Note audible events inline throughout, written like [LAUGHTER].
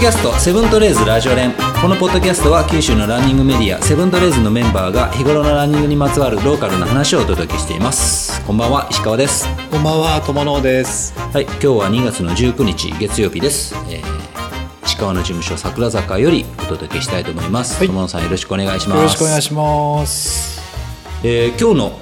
ッドキャストセブントレーズラジオ連。このポッドキャストは九州のランニングメディアセブントレーズのメンバーが日頃のランニングにまつわるローカルな話をお届けしています。こんばんは石川です。こんばんは、友野です。はい今日は2月の19日月曜日です、えー石川の事務所桜坂よりお届けしたいと思います、はい。友野さんよろしくお願いします。よろしくお願いします。えー今日の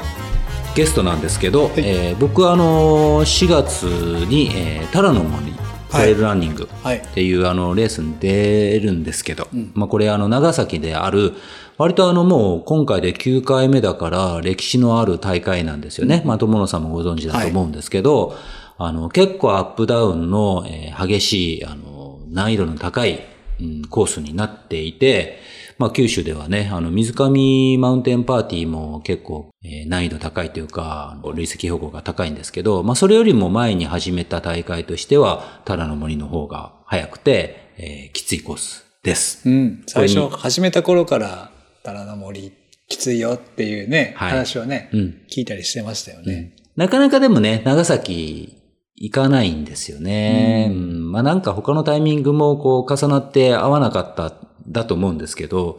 ゲストなんですけど、えー僕はあの4月に、えー、タラの森トレイルランニングはい。っていうあのレースに出るんですけど、まあこれあの長崎である割とあのもう今回で9回目だから歴史のある大会なんですよね。まあ友野さんもご存知だと思うんですけど、あの結構アップダウンの、えー激しいあの難易度の高い、うんコースになっていて、まあ九州ではね、あの水上マウンテンパーティーも結構、えー難易度高いというか、累積標高が高いんですけど、まあそれよりも前に始めた大会としては、タラの森の方が早くて、えーきついコースです。うん。最初、始めた頃から、タラの森、きついよっていうね、はい話をね、うん。聞いたりしてましたよね。なかなかでもね、長崎行かないんですよね。うんまあなんか他のタイミングもこう重なって合わなかっただと思うんですけど、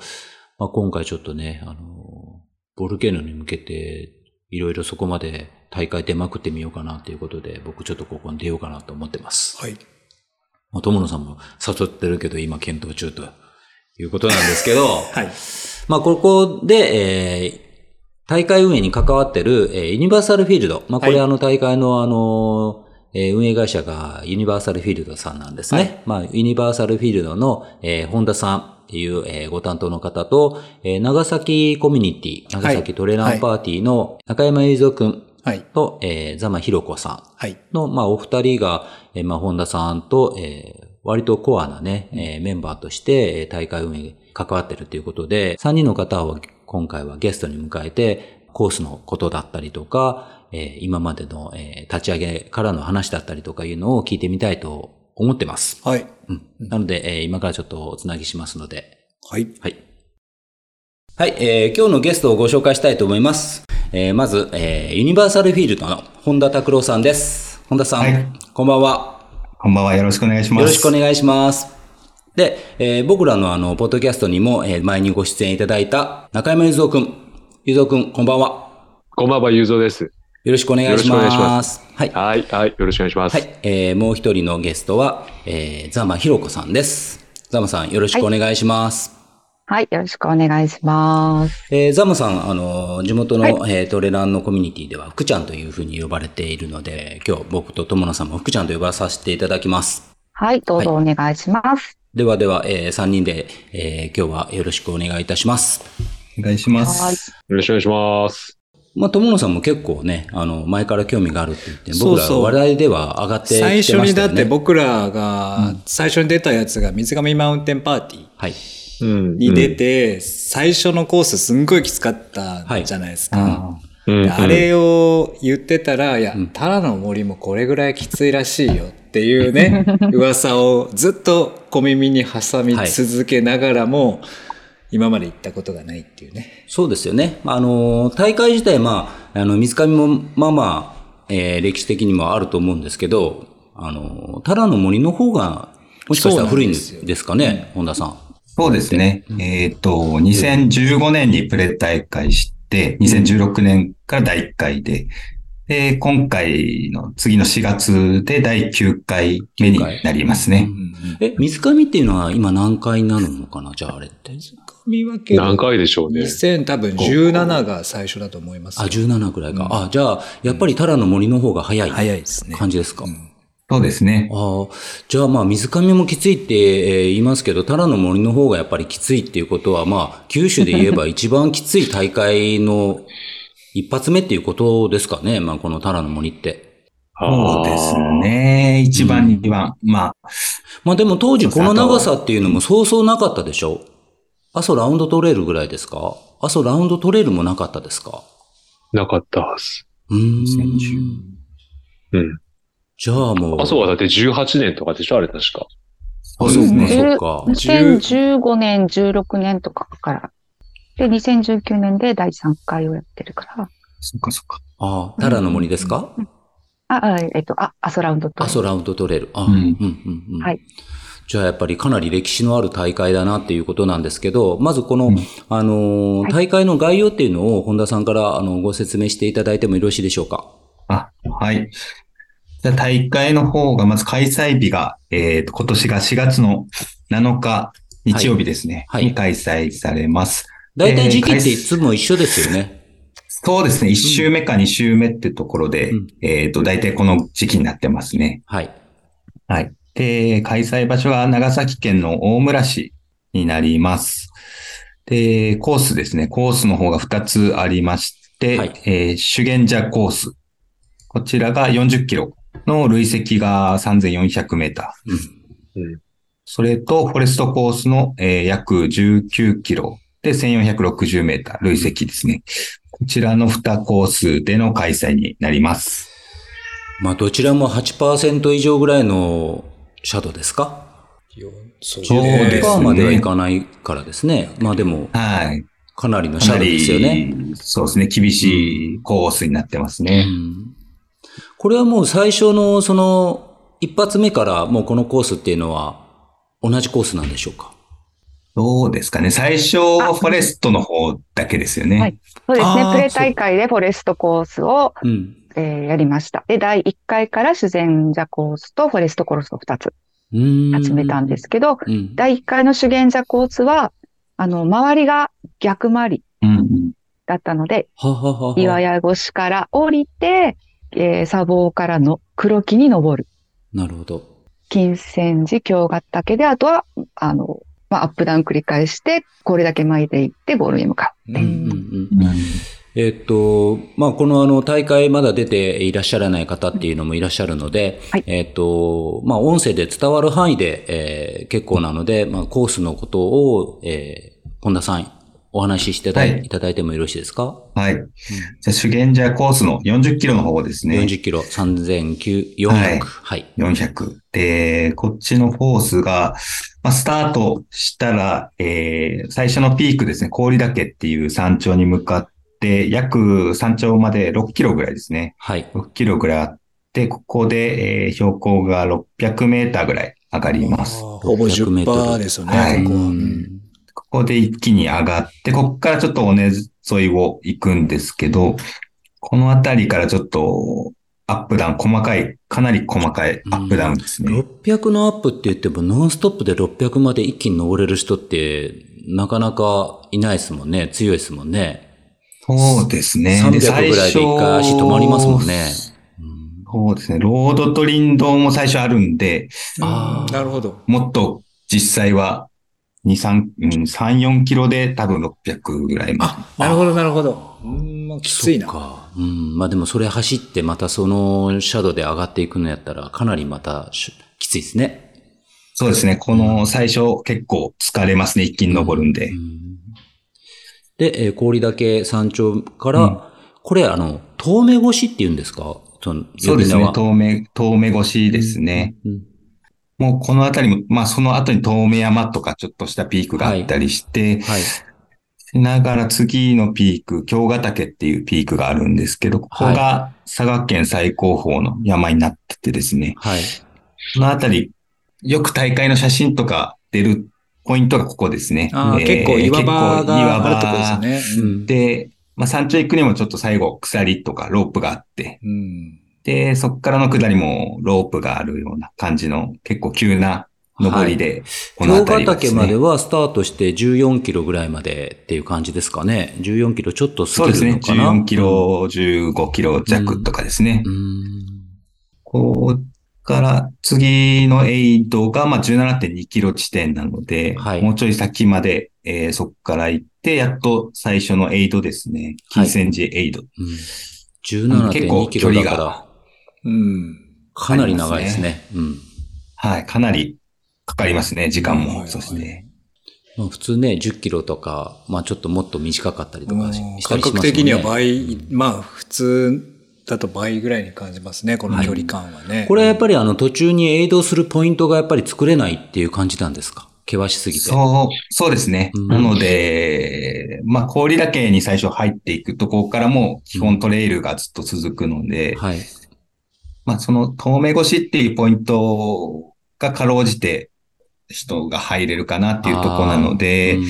まあ今回ちょっとね、あの、ボルケーノに向けていろいろそこまで大会出まくってみようかなということで、僕ちょっとここに出ようかなと思ってます。はい。まあ友野さんも誘ってるけど今検討中ということなんですけど、[LAUGHS] はい。まあ、ここで、えー大会運営に関わってる、えーユニバーサルフィールド。まあ、これ、はいあの、大会の、あの、えー運営会社がユニバーサルフィールドさんなんですね。はいまあ、ユニバーサルフィールドの、えー本田さんっていう、えーご担当の方と、えー長崎コミュニティ、長崎トレランパーティーの中山雄三くんはい。と、えーザマヒロコさん。はい。の、まあ、お二人が、えーまあ、本田さんと、えー割とコアなね、えーメンバーとして、えー大会運営に関わってるということで、3人の方を今回はゲストに迎えて、コースのことだったりとか、えー今までの、えー立ち上げからの話だったりとかいうのを聞いてみたいと思ってます。はい。うん。なので、えー今からちょっとおつなぎしますので、はい。はい。はい、えー今日のゲストをご紹介したいと思います。えーまず、えーユニバーサルフィールドの本田拓郎さんです。本田さん、はいこんばんは。こんばんは。よろしくお願いします。よろしくお願いします。で、えー僕らのあの、ポッドキャストにも、えー前にご出演いただいた中山雄三くん。雄三くん、こんばんは。こんばんは、ゆうぞうです。よろしくお願いします。よろしくお願いしますはい。はい、はい、よろしくお願いします。はい。えーもう一人のゲストは、えー、ザマひろこさんです。ザマさん、よろしくお願いします。はい、よろしくお願いします。えーザマさん、あの、地元の、はいえートレランのコミュニティでは、福ちゃんというふうに呼ばれているので、今日僕と友野さんも福ちゃんと呼ばさせていただきます。はい、どうぞお願いします。ではでは、え3人で、えー今日はよろしくお願いいたします。お願いしまはいす。。よろしくお願いします。まあ、友野さんも結構ね、あの、前から興味があるって言って、僕ら話題では上がってきてま最したよね。初にだって僕らが、最初に出たやつが水上マウンテンパーティーはい。うん。に出て、最初のコースすんごいきつかったじゃないですか。うん、であれを言ってたら、いやん、タラの森もこれぐらいきついらしいよっていうね、[LAUGHS] 噂をずっと小耳に挟み続けながらも、今まで行ったことがないっていうね。そうですよね。まああの、大会自体、まあ、あの、水上も、まあまあ、えー歴史的にもあると思うんですけど、あの、タラの森の方が、もしかしたら古いんですかね、本田さん。そうですね。えっ、と、2015年にプレ大会して、2016年から第1回で、で、今回の次の4月で第9回目になりますね。え、水上っていうのは今何回なるのかな？じゃああれって。見分け何回でしょうね。2000多分17が最初だと思いますあ、よ。17くらいか。あ、じゃあ、やっぱりタラの森の方が早い早いですね。感じですか？そうですね。ああ、じゃあまあ水上もきついってえー言いますけど、タラの森の方がやっぱりきついっていうことは、まあ、九州で言えば一番きつい大会の一発目っていうことですかね、[LAUGHS] まあこのタラの森って。そうですね。一番、二番。まあ、まあでも当時この長さっていうのもそうそうなかったでしょ？阿蘇ラウンドトレイルぐらいですか？阿蘇ラウンドトレイルもなかったですか？なかったはず。うーん。うん。じゃあもう。あそうはだって18年とかでしょあれ確か。そうですね。そうか。2015年、16年とかから。で、2019年で第3回をやってるから。そっかそっか。ああ、タラの森ですか？あ、あえっと、あ、アソラウンドと。阿蘇ラウンドトレイル。あ、うんうんうんうん。はい。じゃあやっぱりかなり歴史のある大会だなっていうことなんですけど、まずこの、あのー、大会の概要っていうのを本田さんからあのご説明していただいてもよろしいでしょうか？あ、はい。じゃあ大会の方が、まず開催日が、えっ、と、今年が4月の7日、日曜日ですね。はいはいに開催されます。大体時期ってえーいつも一緒ですよね。そうですね。1週目か2週目ってところで、うんえっ、と、大体この時期になってますね。はい。はい。で、開催場所は長崎県の大村市になります。で、コースですね。コースの方が2つありまして、はいえー修験者コース。こちらが40キロの累積が3400メーター。うんそれと、フォレストコースの、えー約19キロで1460メーター累積ですね。こちらの2コースでの開催になります。まあどちらも8%以上ぐらいのシャドウですか？よそうですね10%まではいかないからですね。まあでも、はい。かなりのシャドウですよね。り、そうですね。厳しいコースになってますうね。んこれはもう最初のその一発目からもうこのコースっていうのは同じコースなんでしょうか？どうですかね。最初、フォレストの方だけですよね。はいそうですねプレ大会でフォレストコースを、うん。えーやりました。で、第1回から自然者コースとフォレストコースを2つうん集めたんですけど、うん。第1回の修験者コースは、あの、周りが逆回り。だったので、はははは。岩屋越しから降りて、えー砂防からの黒木に登る。なるほど。金泉寺、京ヶ岳で、あとは、あの、まあ、アップダウン繰り返して、これだけ巻いていってゴールに向かうえっと、まあ、このあの、大会まだ出ていらっしゃらない方っていうのもいらっしゃるので、はい。えっと、まあ、音声で伝わる範囲で、えー結構なので、まあ、コースのことを、えー本田さん、お話ししていただい,、はいいただいてもよろしいですか？はい。じゃあ、修験者コースの40キロの方ですね。?40 キロ、3900、はいはい。400。で、こっちのコースが、まあ、スタートしたら、えー、最初のピークですね、氷岳っていう山頂に向かって、約山頂まで6キロぐらいですね。はい。6キロぐらいあって、ここで、えー標高が600メーターぐらい上がります。ほぼ10%ですよね、はいここは。ううんんここで一気に上がって、ここからちょっと尾根沿いを行くんですけど、この辺りからちょっとアップダウン、細かい、かなり細かいアップダウンですね。600のアップって言っても、ノンストップで600まで一気に登れる人って、なかなかいないですもんね。強いですもんね。そうですね。300でぐらいで一回足止まりますもんね。そうですね。ロードと林道も最初あるんで、あーなるほど。もっと実際は2、3、うん、3、4キロで多分600ぐらいまで。あ、なるほど、なるほど。うん、まあ、きついな。そうか。うん。まあでもそれ走ってまたそのシャドウで上がっていくのやったらかなりまたしきついですね。そうですね。この最初結構疲れますね。一気に登るんで。うんで、えー氷岳山頂から、うんこれあの、遠目越しって言うんですか？その、そうですね。遠目、遠目越しですね。うんもうこの辺りも、まあその後に遠目山とかちょっとしたピークがあったりして、はい。しながら次のピーク、京ヶ岳っていうピークがあるんですけど、ここが佐賀県最高峰の山になっててですね、はい。この辺り、よく大会の写真とか出るポイントがここですね。あーえー結構岩場があるところですよね。うんで、まあ山頂行くにもちょっと最後鎖とかロープがあって、うん。で、そこからの下りもロープがあるような感じの結構急な登りで、この京辺りはですねヶ岳まではスタートして14キロぐらいまでっていう感じですかね。14キロちょっと過そうですね。ぎるのかな。14キロ、15キロ弱とかですね。うん。ここから次のエイドが、まあ、17.2キロ地点なので、はいもうちょい先まで、えーそこから行って、やっと最初のエイドですね。金泉寺エイド。うん結17.2構キロだか距離がら、うん。かなり長いですね。うん。はい、かなりかかりますね、時間はいはいも。そして。まあ、普通ね、10キロとか、まあちょっともっと短かったりとかしたりしますね。感覚的には倍、まあ普通だと倍ぐらいに感じますね、この距離感はね。これはやっぱりあの途中にエイドするポイントがやっぱり作れないっていう感じなんですか？険しすぎて。そう、そうですね。うんなので、まあ、氷岳に最初入っていくところからも基本トレイルがずっと続くので、はい。まあ、その遠目越しっていうポイントがかろうじて人が入れるかなっていうところなのでうん、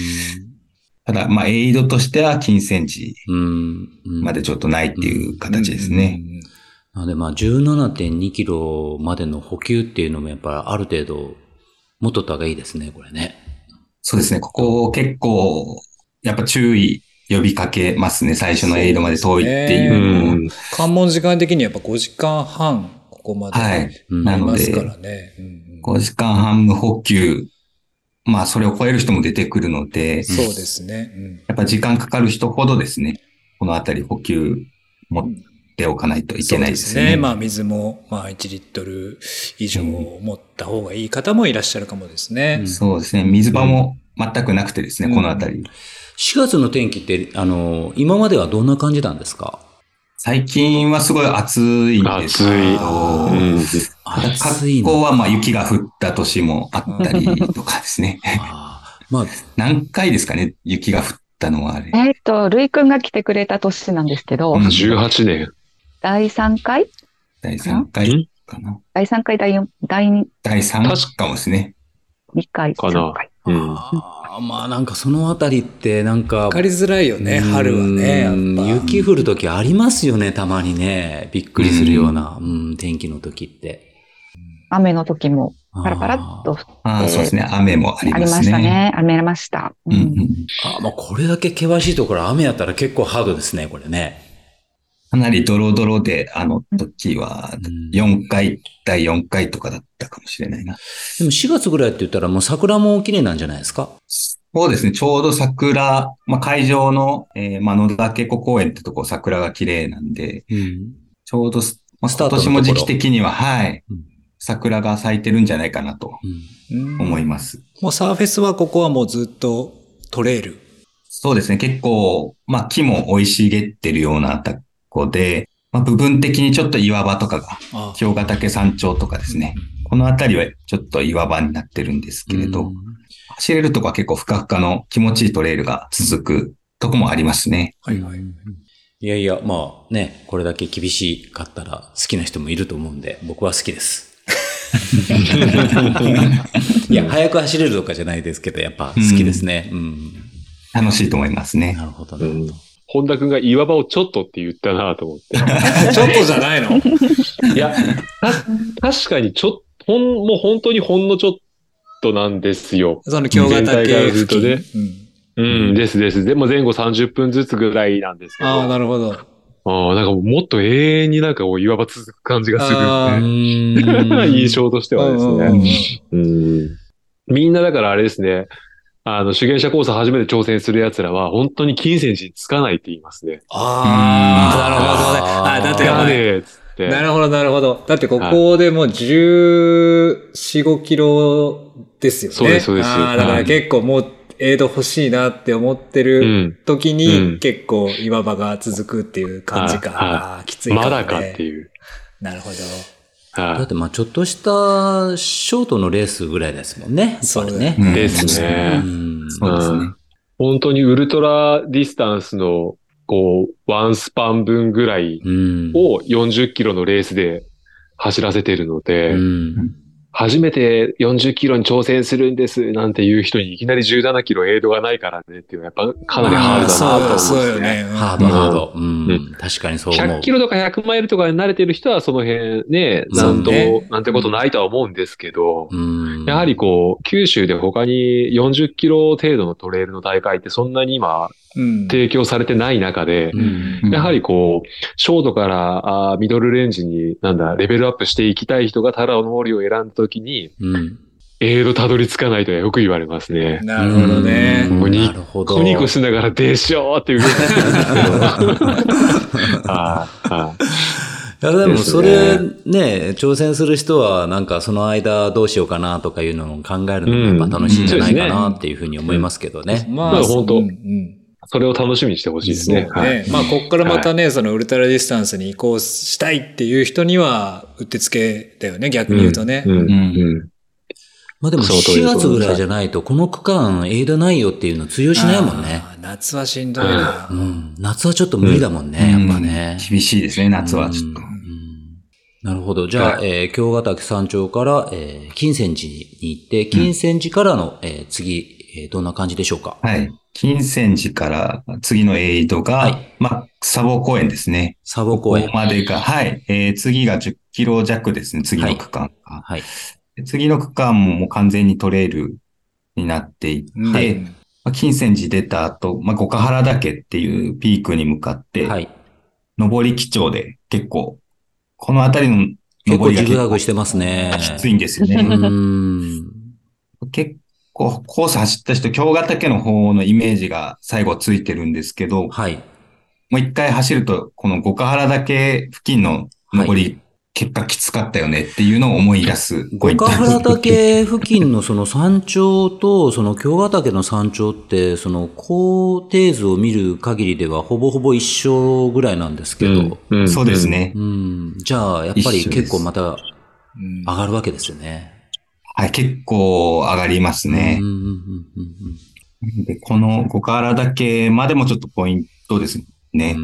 ただ、まあ、エイドとしては金銭時までちょっとないっていう形ですね。なのでまあ17.2キロまでの補給っていうのもやっぱりある程度持っとった方がいいですね、これね。そうですね。ここ結構、やっぱ注意呼びかけますね。最初のエイドまで遠いっていう。関門時間的にやっぱ5時間半、ここまで。はい。うんなのでありますからね。うんうん5時間半無補給。まあ、それを超える人も出てくるので、そうですね。うんやっぱ時間かかる人ほどですね、このあたり補給持っておかないといけないですね。そうまあ水も、まあ1リットル以上持った方がいい方もいらっしゃるかもですね。そうですね。水場も全くなくてですね、うんこのあたり。4月の天気って、あの、今まではどんな感じなんですか？最近はすごい暑いんですけど、暑い。うん。暑いの。格好はまあ雪が降った年もあったりとかですね。[LAUGHS] あーまあ、何回ですかね、雪が降ったのはあれ。えっ、と、ルイ君が来てくれた年なんですけど、うん18年。第3回？第3回かな。第3回、第4、第2第3かもですね。回、かな3回。うん。まあなんかそのあたりってなんか、わかりづらいよね、春はね。やっうんぱ雪降るときありますよね、たまにね。びっくりするような、うん、天気の時って。雨の時もパラパラっと降っああ、そうですね。雨もありますね。ましたね。雨ありました。ううんうんん。あーまあこれだけ険しいところ雨やったら結構ハードですね、これね。かなりドロドロで、あの時はうん4回、第4回とかだったかもしれないな。でも4月ぐらいって言ったらもう桜も綺麗なんじゃないですか？そうですね。ちょうど桜、まあ、会場の、えー、まあ、野田渓谷公園ってとこ桜が綺麗なんで、うん。ちょうどす、まあ、スタートのところ今年も時期的には、はいうん。桜が咲いてるんじゃないかなとうんうん思います。もうサーフェスはここはもうずっとトレイル。そうですね。結構、まあ、木も生い茂ってるようなとこで、まあ、部分的にちょっと岩場とかが、あ京ヶ岳山頂とかですね。この辺りはちょっと岩場になってるんですけれど、うん走れるとこは結構ふかふかの気持ちいいトレイルが続くとこもありますね。はいはい。いやいや、まあね、これだけ厳しかったら好きな人もいると思うんで、僕は好きです。[LAUGHS] いや、早く走れるとかじゃないですけど、やっぱ好きですね。うん。楽しいと思いますね。なるほど、なるほど。本田くんが岩場をちょっとって言ったなと思って。[LAUGHS] ちょっとじゃないの？いや、た、確かにちょっと、ほん、もう本当にほんのちょっとなんですよ。その京ヶ岳付言うとね近。うん、ですです。でも前後30分ずつぐらいなんですけど。ああ、なるほど。ああ、なんかもっと永遠になんかこう岩場続く感じがする [LAUGHS] 印象としてはですうんうんうんね。うん。みんなだからあれですね。あの、主言者コース初めて挑戦する奴らは、本当に金銭寺につかないって言いますね。ああ、なるほどね。あだってつかお前ねえっつって。なるほど、なるほど。だってここでもう14、5キロですよね。そうですそうですああ、だから結構もうエイド欲しいなって思ってうるん。時うにん結構岩場が続くっていう感じか。はいはいああきついかも、ね。まだかっていう。なるほど。はだってまあちょっとしたショートのレースぐらいですもんね。やっぱりそうだね。うんですねうんそうですね。い。本当にウルトラディスタンスの、こう、ワンスパン分ぐらいうん。を40キロのレースで走らせてるので、うん初めて40キロに挑戦するんですなんていう人にいきなり17キロエイドがないからねっていうのはやっぱかなりハードだなと思うんですそうよね。ハード、ハード。うんうん確かにそう思う。100キロとか100マイルとかに慣れてる人はその辺ね、なんと、ねなんてことないとは思うんですけど、うんやはりこう、九州で他に40キロ程度のトレイルの大会ってそんなに今うん。提供されてない中で、やはりこう、ショートからあーミドルレンジに、なんだ、レベルアップしていきたい人がタラの森を選んだときに、うん。エイドたどり着かないとはよく言われますね。なるほどね。うん。もうになるほど。コニコしながらでしょーって言ってるんですけど。[LAUGHS] はいや、でもそれね。ね、挑戦する人はなんかその間どうしようかなとかいうのを考えるのもやっぱ楽しいんじゃないかなっていうふうに思いますけどね。まあ、まあ本当それを楽しみにしてほしいですね。そうね。まあ、こっからまたね、そのウルトラディスタンスに移行したいっていう人には、うってつけだよね、逆に言うとね。うんうんうんうんまあでもその通り4だと思います月ぐらいじゃないとこの区間エイドないよっていうの通用しないもんね。夏はしんどいな。うん。夏はちょっと無理だもんね、やっぱね。うん厳しいですね、夏はちょっとうん。なるほど。じゃあ、はえー京ヶ岳山頂から、えー金泉寺に行って、金泉寺からの、えー次、えーどんな感じでしょうか？はい。金泉寺から次のエイドが、はいまあ、砂防公園ですね。砂防公園こ。こまでが、はい。えー次が10キロ弱ですね、次の区間が。はい。で次の区間ももう完全にトレイルになっていって、はいまあ金泉寺出た後、まあ、五ヶ原岳っていうピークに向かって、はい。上り基調で結構、この辺りの結構ジ上りが結構グザグしてますね。きついんですようね。ー [LAUGHS] ん。結構、コース走った人、京ヶ岳の方のイメージが最後ついてるんですけど、はい。もう一回走ると、この五ヶ原岳付近の上り、結果きつかったよねっていうのを思い出す五ヶ原岳付近のその山頂と、その京ヶ岳の山頂って、その高低図を見る限りではほぼほぼ一緒ぐらいなんですけど、うんそうです。ね。うん。じゃあ、やっぱり結構またうん上がるわけですよね。はい、結構上がりますねでこの五ヶ原岳までもちょっとポイントですね。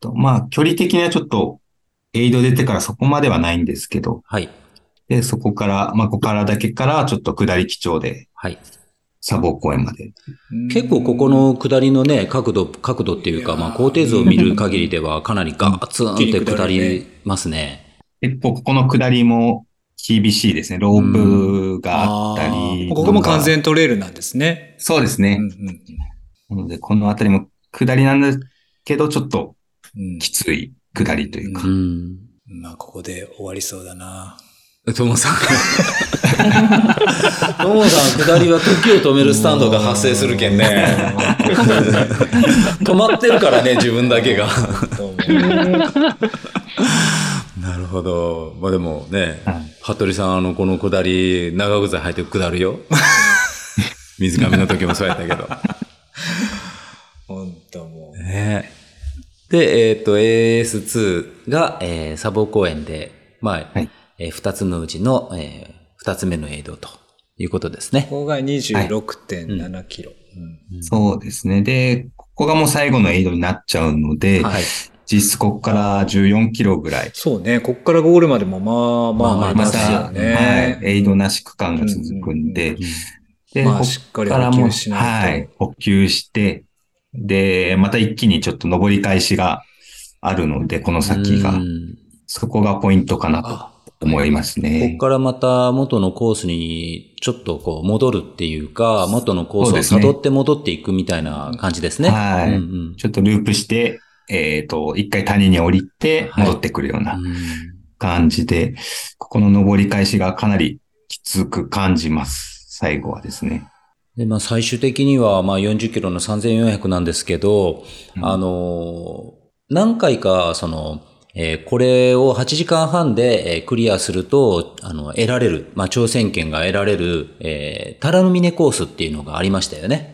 とまあ、距離的にはちょっと、エイド出てからそこまではないんですけど、はい。で、そこから、まあ、五ヶ原岳からちょっと下り基調で、はい。砂防公園まで。結構ここの下りのね、角度、角度っていうか、まあ、高低図を見る限りではかなりガーツンって下りますね。結構ここの下りも厳しいですね。ロープがあったあり。ーここも完全トレイルなんですね。そうですね。うんうんなので、このあたりも下りなんですけど、ちょっとうんきつい下りというか。うん。まあ、ここで終わりそうだな。ともさん。[LAUGHS] ともさん、下りは時を止めるスタンドが発生するけんね。[LAUGHS] 止まってるからね、自分だけが。[LAUGHS] なるほど。まあでもね、はい服部さん、あの、この下り、長靴履いて下るよ。[LAUGHS] 水上の時もそうやったけど。[LAUGHS] 本当もう。ねで、えっ、と、AS2 が、えー、砂防公園で、まあ、はいえー二つのうちの、えー二つ目のエイドということですね。ここが26.7キロ。うんそうですね。で、ここがもう最後のエイドになっちゃうので、はい。実質ここから14キロぐらい。そうね。こっからゴールまでもまあまあありまますよた、ね。はい、エイドなし区間が続くんで、で、まあこしっかりこからも、補給しないと。はい、補給して、で、また一気にちょっと上り返しがあるので、この先が。う、ん。そこがポイントかなとあ思いますこね。こ。からまた元のコースにちょっとこう戻るっていうか、元のコースを辿って戻っていくみたいな感じですね。はい。うんうん。ちょっとループして、えっ、と、一回谷に降りてはい戻ってくるようなうん感じで、ここの上り返しがかなりきつく感じます。最後はですね。で、まあ最終的にはまあ40キロの3400なんですけど、うんあのー何回かその、えーこれを8時間半でえークリアすると、あの、得られる、まあ挑戦権が得られる、えー、タラの峰コースっていうのがありましたよね。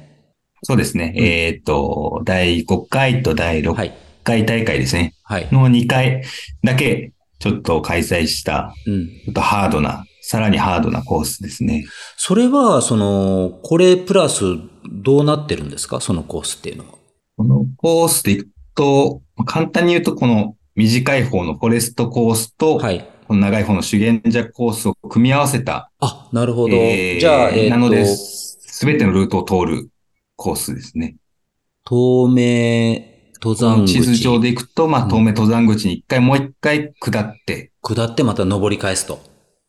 そうですね。うんえっ、と、第5回と第6はい。回大会ですね。はい。の2回だけちょっと開催した、うん。ちょっとハードな、さらにハードなコースですね。それは、その、これプラスどうなってるんですか？そのコースっていうのは。このコースでいくと、簡単に言うとこの短い方のフォレストコースと、はい。この長い方の修験者コースを組み合わせた、あ、なるほど。えーじゃあ、えっ、なので、と、すべてのルートを通るコースですね。透明登山口。地図上で行くと、まあ、うん東名登山口に一回、もう一回下って、下ってまた登り返すと。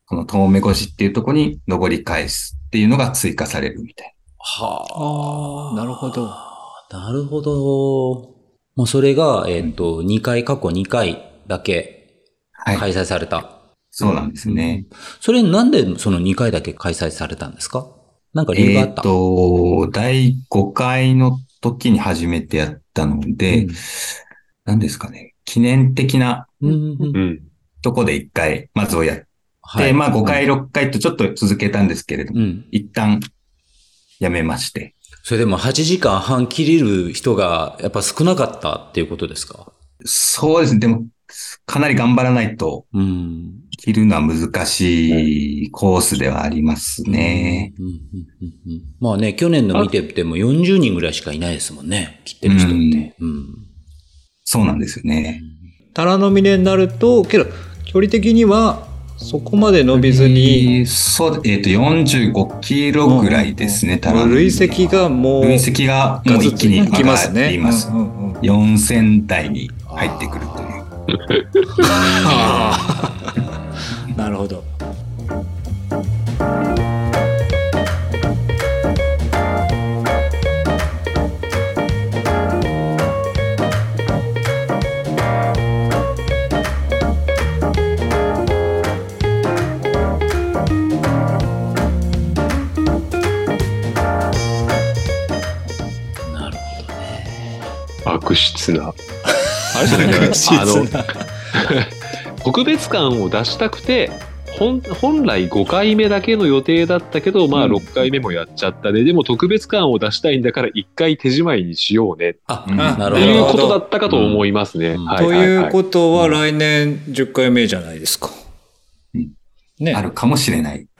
この東名越しっていうところに登り返すっていうのが追加されるみたいはああ、なるほど。なるほど。もうそれが、えっ、と、2回、過去2回だけな。はい。開催された。そうなんですね。それなんでその2回だけ開催されたんですか？なんか理由があえっ、った、と、第5回の時に初めてやったので、何ですかね。記念的なうん、うんうんうん。とこで1回、まずをやって、はい。まあ5回、6回とちょっと続けたんですけれども、うん。一旦やめまして。それでも8時間半切れる人がやっぱ少なかったっていうことですか？そうですね。でも、かなり頑張らないとうん。切るのは難しいコースではありますね。うんうんうんうんまあね、去年の見てても40人ぐらいしかいないですもんね。切ってる人って。うん。そうなんですよね。タラの峰になると、けど、距離的には、そこまで伸びずに、えーそう、えっ、と、45キロぐらいですね、タラの累積がもう、累積がもう一気に上きがっ。ています。うんうんうん4000台に入ってくるという。[LAUGHS] なるほど。なる悪質な。あれじゃないかな。あの、[LAUGHS] 特別感を出したくて、本本来5回目だけの予定だったけど、まあうん6回目もやっちゃったね。でも特別感を出したいんだから1回手仕舞いにしようね。あ、うんなるっていうほど。ことだったかと思いますね。うんはいというはいはいことは、来年10回目じゃないですか。うんね。あるかもしれない。[LAUGHS]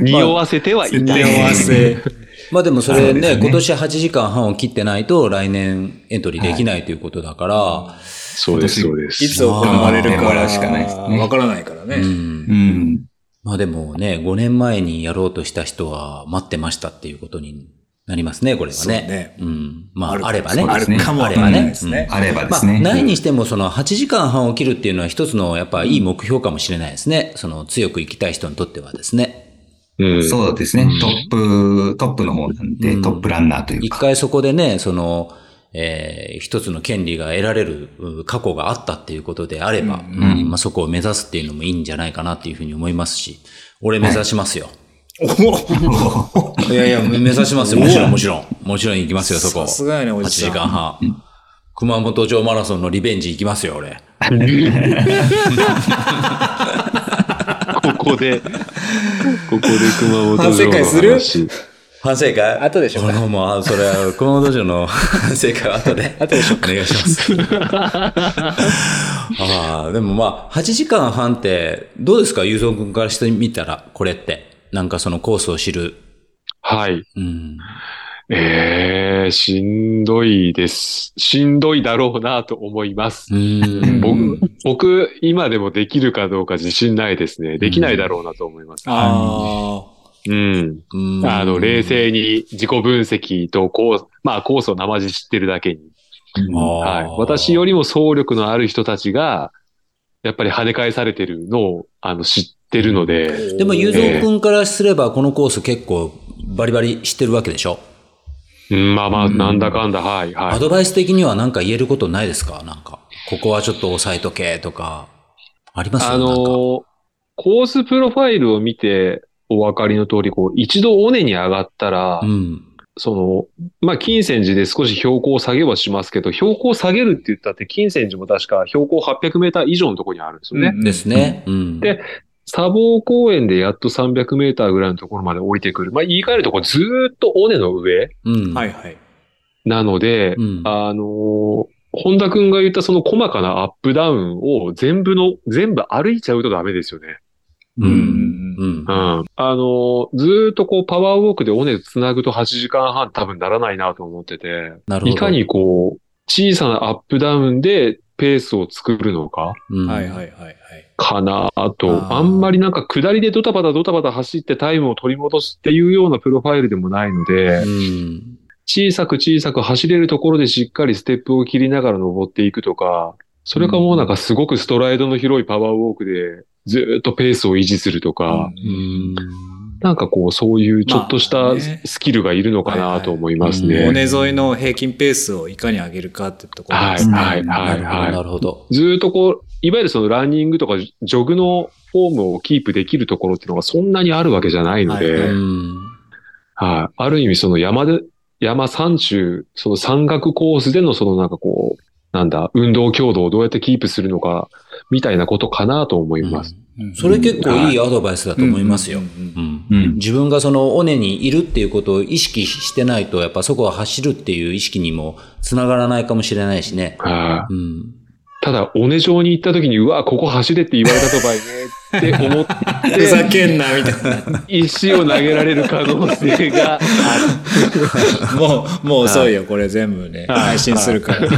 匂わせてはい匂ない。わせ。[LAUGHS] まあでもそれね、ね今年8時間半を切ってないと来年エントリーできないということだから、そうです、そうです。いつ行われるかまあもらうしかないですねわからないからね。うんうん。まあでもね、5年前にやろうとした人は待ってましたっていうことになりますね、これはそうね。ねうん。まあ、あればね。あるかもあればねわかんないですね。あればでまあ、すね。ないにしても、その8時間半を切るっていうのは一つのやっぱいい目標かもしれないですね。その強く生きたい人にとってはですね。うんそうですね。トップ、トップの方なんで、うんトップランナーというか。一回そこでね、その、えー一つの権利が得られるう過去があったっていうことであれば、うんうんまあ、そこを目指すっていうのもいいんじゃないかなっていうふうに思いますし、俺目指しますよ。[LAUGHS] い、やいや、目指しますよ。もちろん、もちろん。もちろん行きますよ、そこ。さすがやね、お8じさん。時間半。熊本城マラソンのリベンジ行きますよ、俺。[LAUGHS] ここで、ここで熊本反省城の会する？話反省会？後でしょうか？このもう、あそれは、熊本城の [LAUGHS] 反省会は後で。後でしょうお願いします。[LAUGHS] ああ、でもまあ、8時間半って、どうですか、ゆうぞうくんからしてみたら、これって。なんかそのコースを知る。はい。うん。ええしんどいです。しんどいだろうなと思います。うん。僕、僕、今でもできるかどうか自信ないですね。できないだろうなと思います。あうん。うんあの、冷静に自己分析とコース、まあ、コースを生地知ってるだけに。はい。私よりも総力のある人たちが、やっぱり跳ね返されてるのを、あの、知ってるので、あ。でも、ゆうぞうくんからすれば、このコース結構、バリバリ知ってるわけでしょ？うん、まあまあ、うんなんだかんだ、はい、はい。アドバイス的には何か言えることないですか？なんか。ここはちょっと押さえとけとか。あります？あのー、コースプロファイルを見てお分かりの通り、こう、一度尾根に上がったら、うん。その、まあ、金泉寺で少し標高を下げはしますけど、標高を下げるって言ったって、金泉寺も確か標高800メーター以上のところにあるんですよね。うんですね。うん。で砂防公園でやっと300メーターぐらいのところまで降りてくる。まあ、言い換えるとこうずーっと尾根の上うん。はいはい。なので、うん。あのー本田くんが言ったその細かなアップダウンを全部の、全部歩いちゃうとダメですよね。う。うんん。うんう。ん。あのーずーっとこうパワーウォークで尾根つなぐと8時間半多分ならないなと思ってて、なるほど。いかにこう、小さなアップダウンでペースを作るのか、うん、はいはいはいはい。かなと、あーあんまりなんか下りでドタバタドタバタ走ってタイムを取り戻すっていうようなプロファイルでもないので、うん。小さく小さく走れるところでしっかりステップを切りながら登っていくとか、それかもうなんかすごくストライドの広いパワーウォークでずーっとペースを維持するとか、うん。なんかこうそういうちょっとしたまあねスキルがいるのかなと思いますはいね。尾根沿いの平均ペースをいかに上げるかってところですね。はいはいはいなるほど。ずーっとこう、いわゆるそのランニングとかジョグのフォームをキープできるところっていうのがそんなにあるわけじゃないので、はい。はい。ある意味その山で、山山中、その山岳コースでのそのなんかこう、なんだ、運動強度をどうやってキープするのか、みたいなことかなと思います。うんそれ結構いいアドバイスだと思いますよ。自分がその尾根にいるっていうことを意識してないと、やっぱそこを走るっていう意識にもつながらないかもしれないしね。はい。うん。ただ、尾根上に行った時に、うわ、ここ走れって言われたと場合ね、って思っふざて、けんな、みたいな。石を投げられる可能性がある。[LAUGHS] もう、もう遅いよ、これ全部ね。はい配信するから。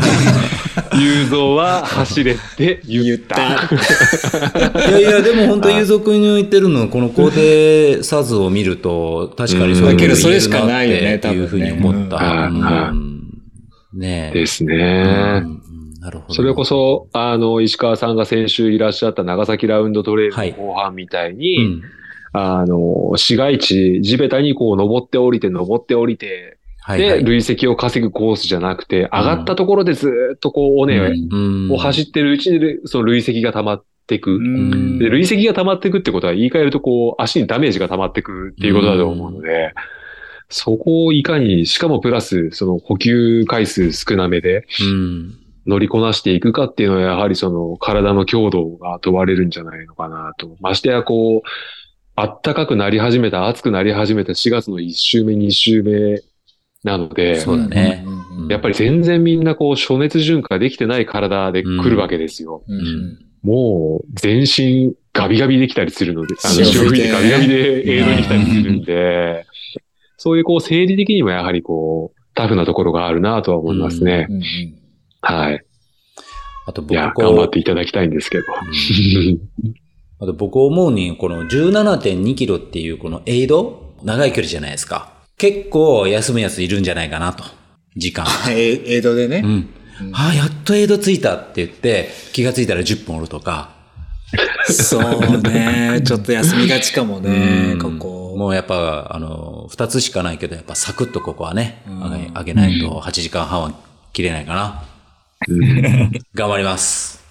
雄三は走れって言言っ。ったた。いやいや、でも本当、ゆうぞくんに言ってるの、この高低サズを見ると、確かにそういうだけどそれ言えるしかないよねなっていうふうに思った。ねうんねえ。ですうんね。なるほど。それこそ、あの、石川さんが先週いらっしゃった長崎ラウンドトレイルはいの後半みたいに、うん、あの、市街地、地べたにこう登って降りて登って降りて、で、はいはい。累積を稼ぐコースじゃなくて、上がったところでずーっとこう、尾根うんを走ってるうちに、その累積が溜まっていく。うんで、累積が溜まっていくってことは言い換えると、こう、足にダメージが溜まっていくっていうことだと思うので、そこをいかに、しかもプラス、その補給回数少なめでうん。乗りこなしていくかっていうのは、やはりその体の強度が問われるんじゃないのかなと。ましてや、こう、暖かくなり始めた、暑くなり始めた4月の1週目、2週目なので、そうだね。うんやっぱり全然みんなこう、暑熱順化できてない体で来るわけですよ。うんうんもう、全身ガビガビできたりするので、あの、潮潮吹いてガビガビで映像に来たりするんで、そういうこう、生理的にもやはりこう、タフなところがあるなとは思いますね。うんうんはい。あといや、頑張っていただきたいんですけど。う、[LAUGHS] あと僕思うに、この17.2キロっていうこのエイド、長い距離じゃないですか。結構休むやついるんじゃないかなと。時間。[LAUGHS] え江戸でねう。ん。ああ、やっとエイド着いたって言って、気がついたら10分おるとか。[LAUGHS] そうね。ちょっと休みがちかもねう、んここ。もうやっぱ、あの、二つしかないけど、やっぱサクッとここはね、うん上げ上げないと8時間半は切れないかな。うん頑張ります。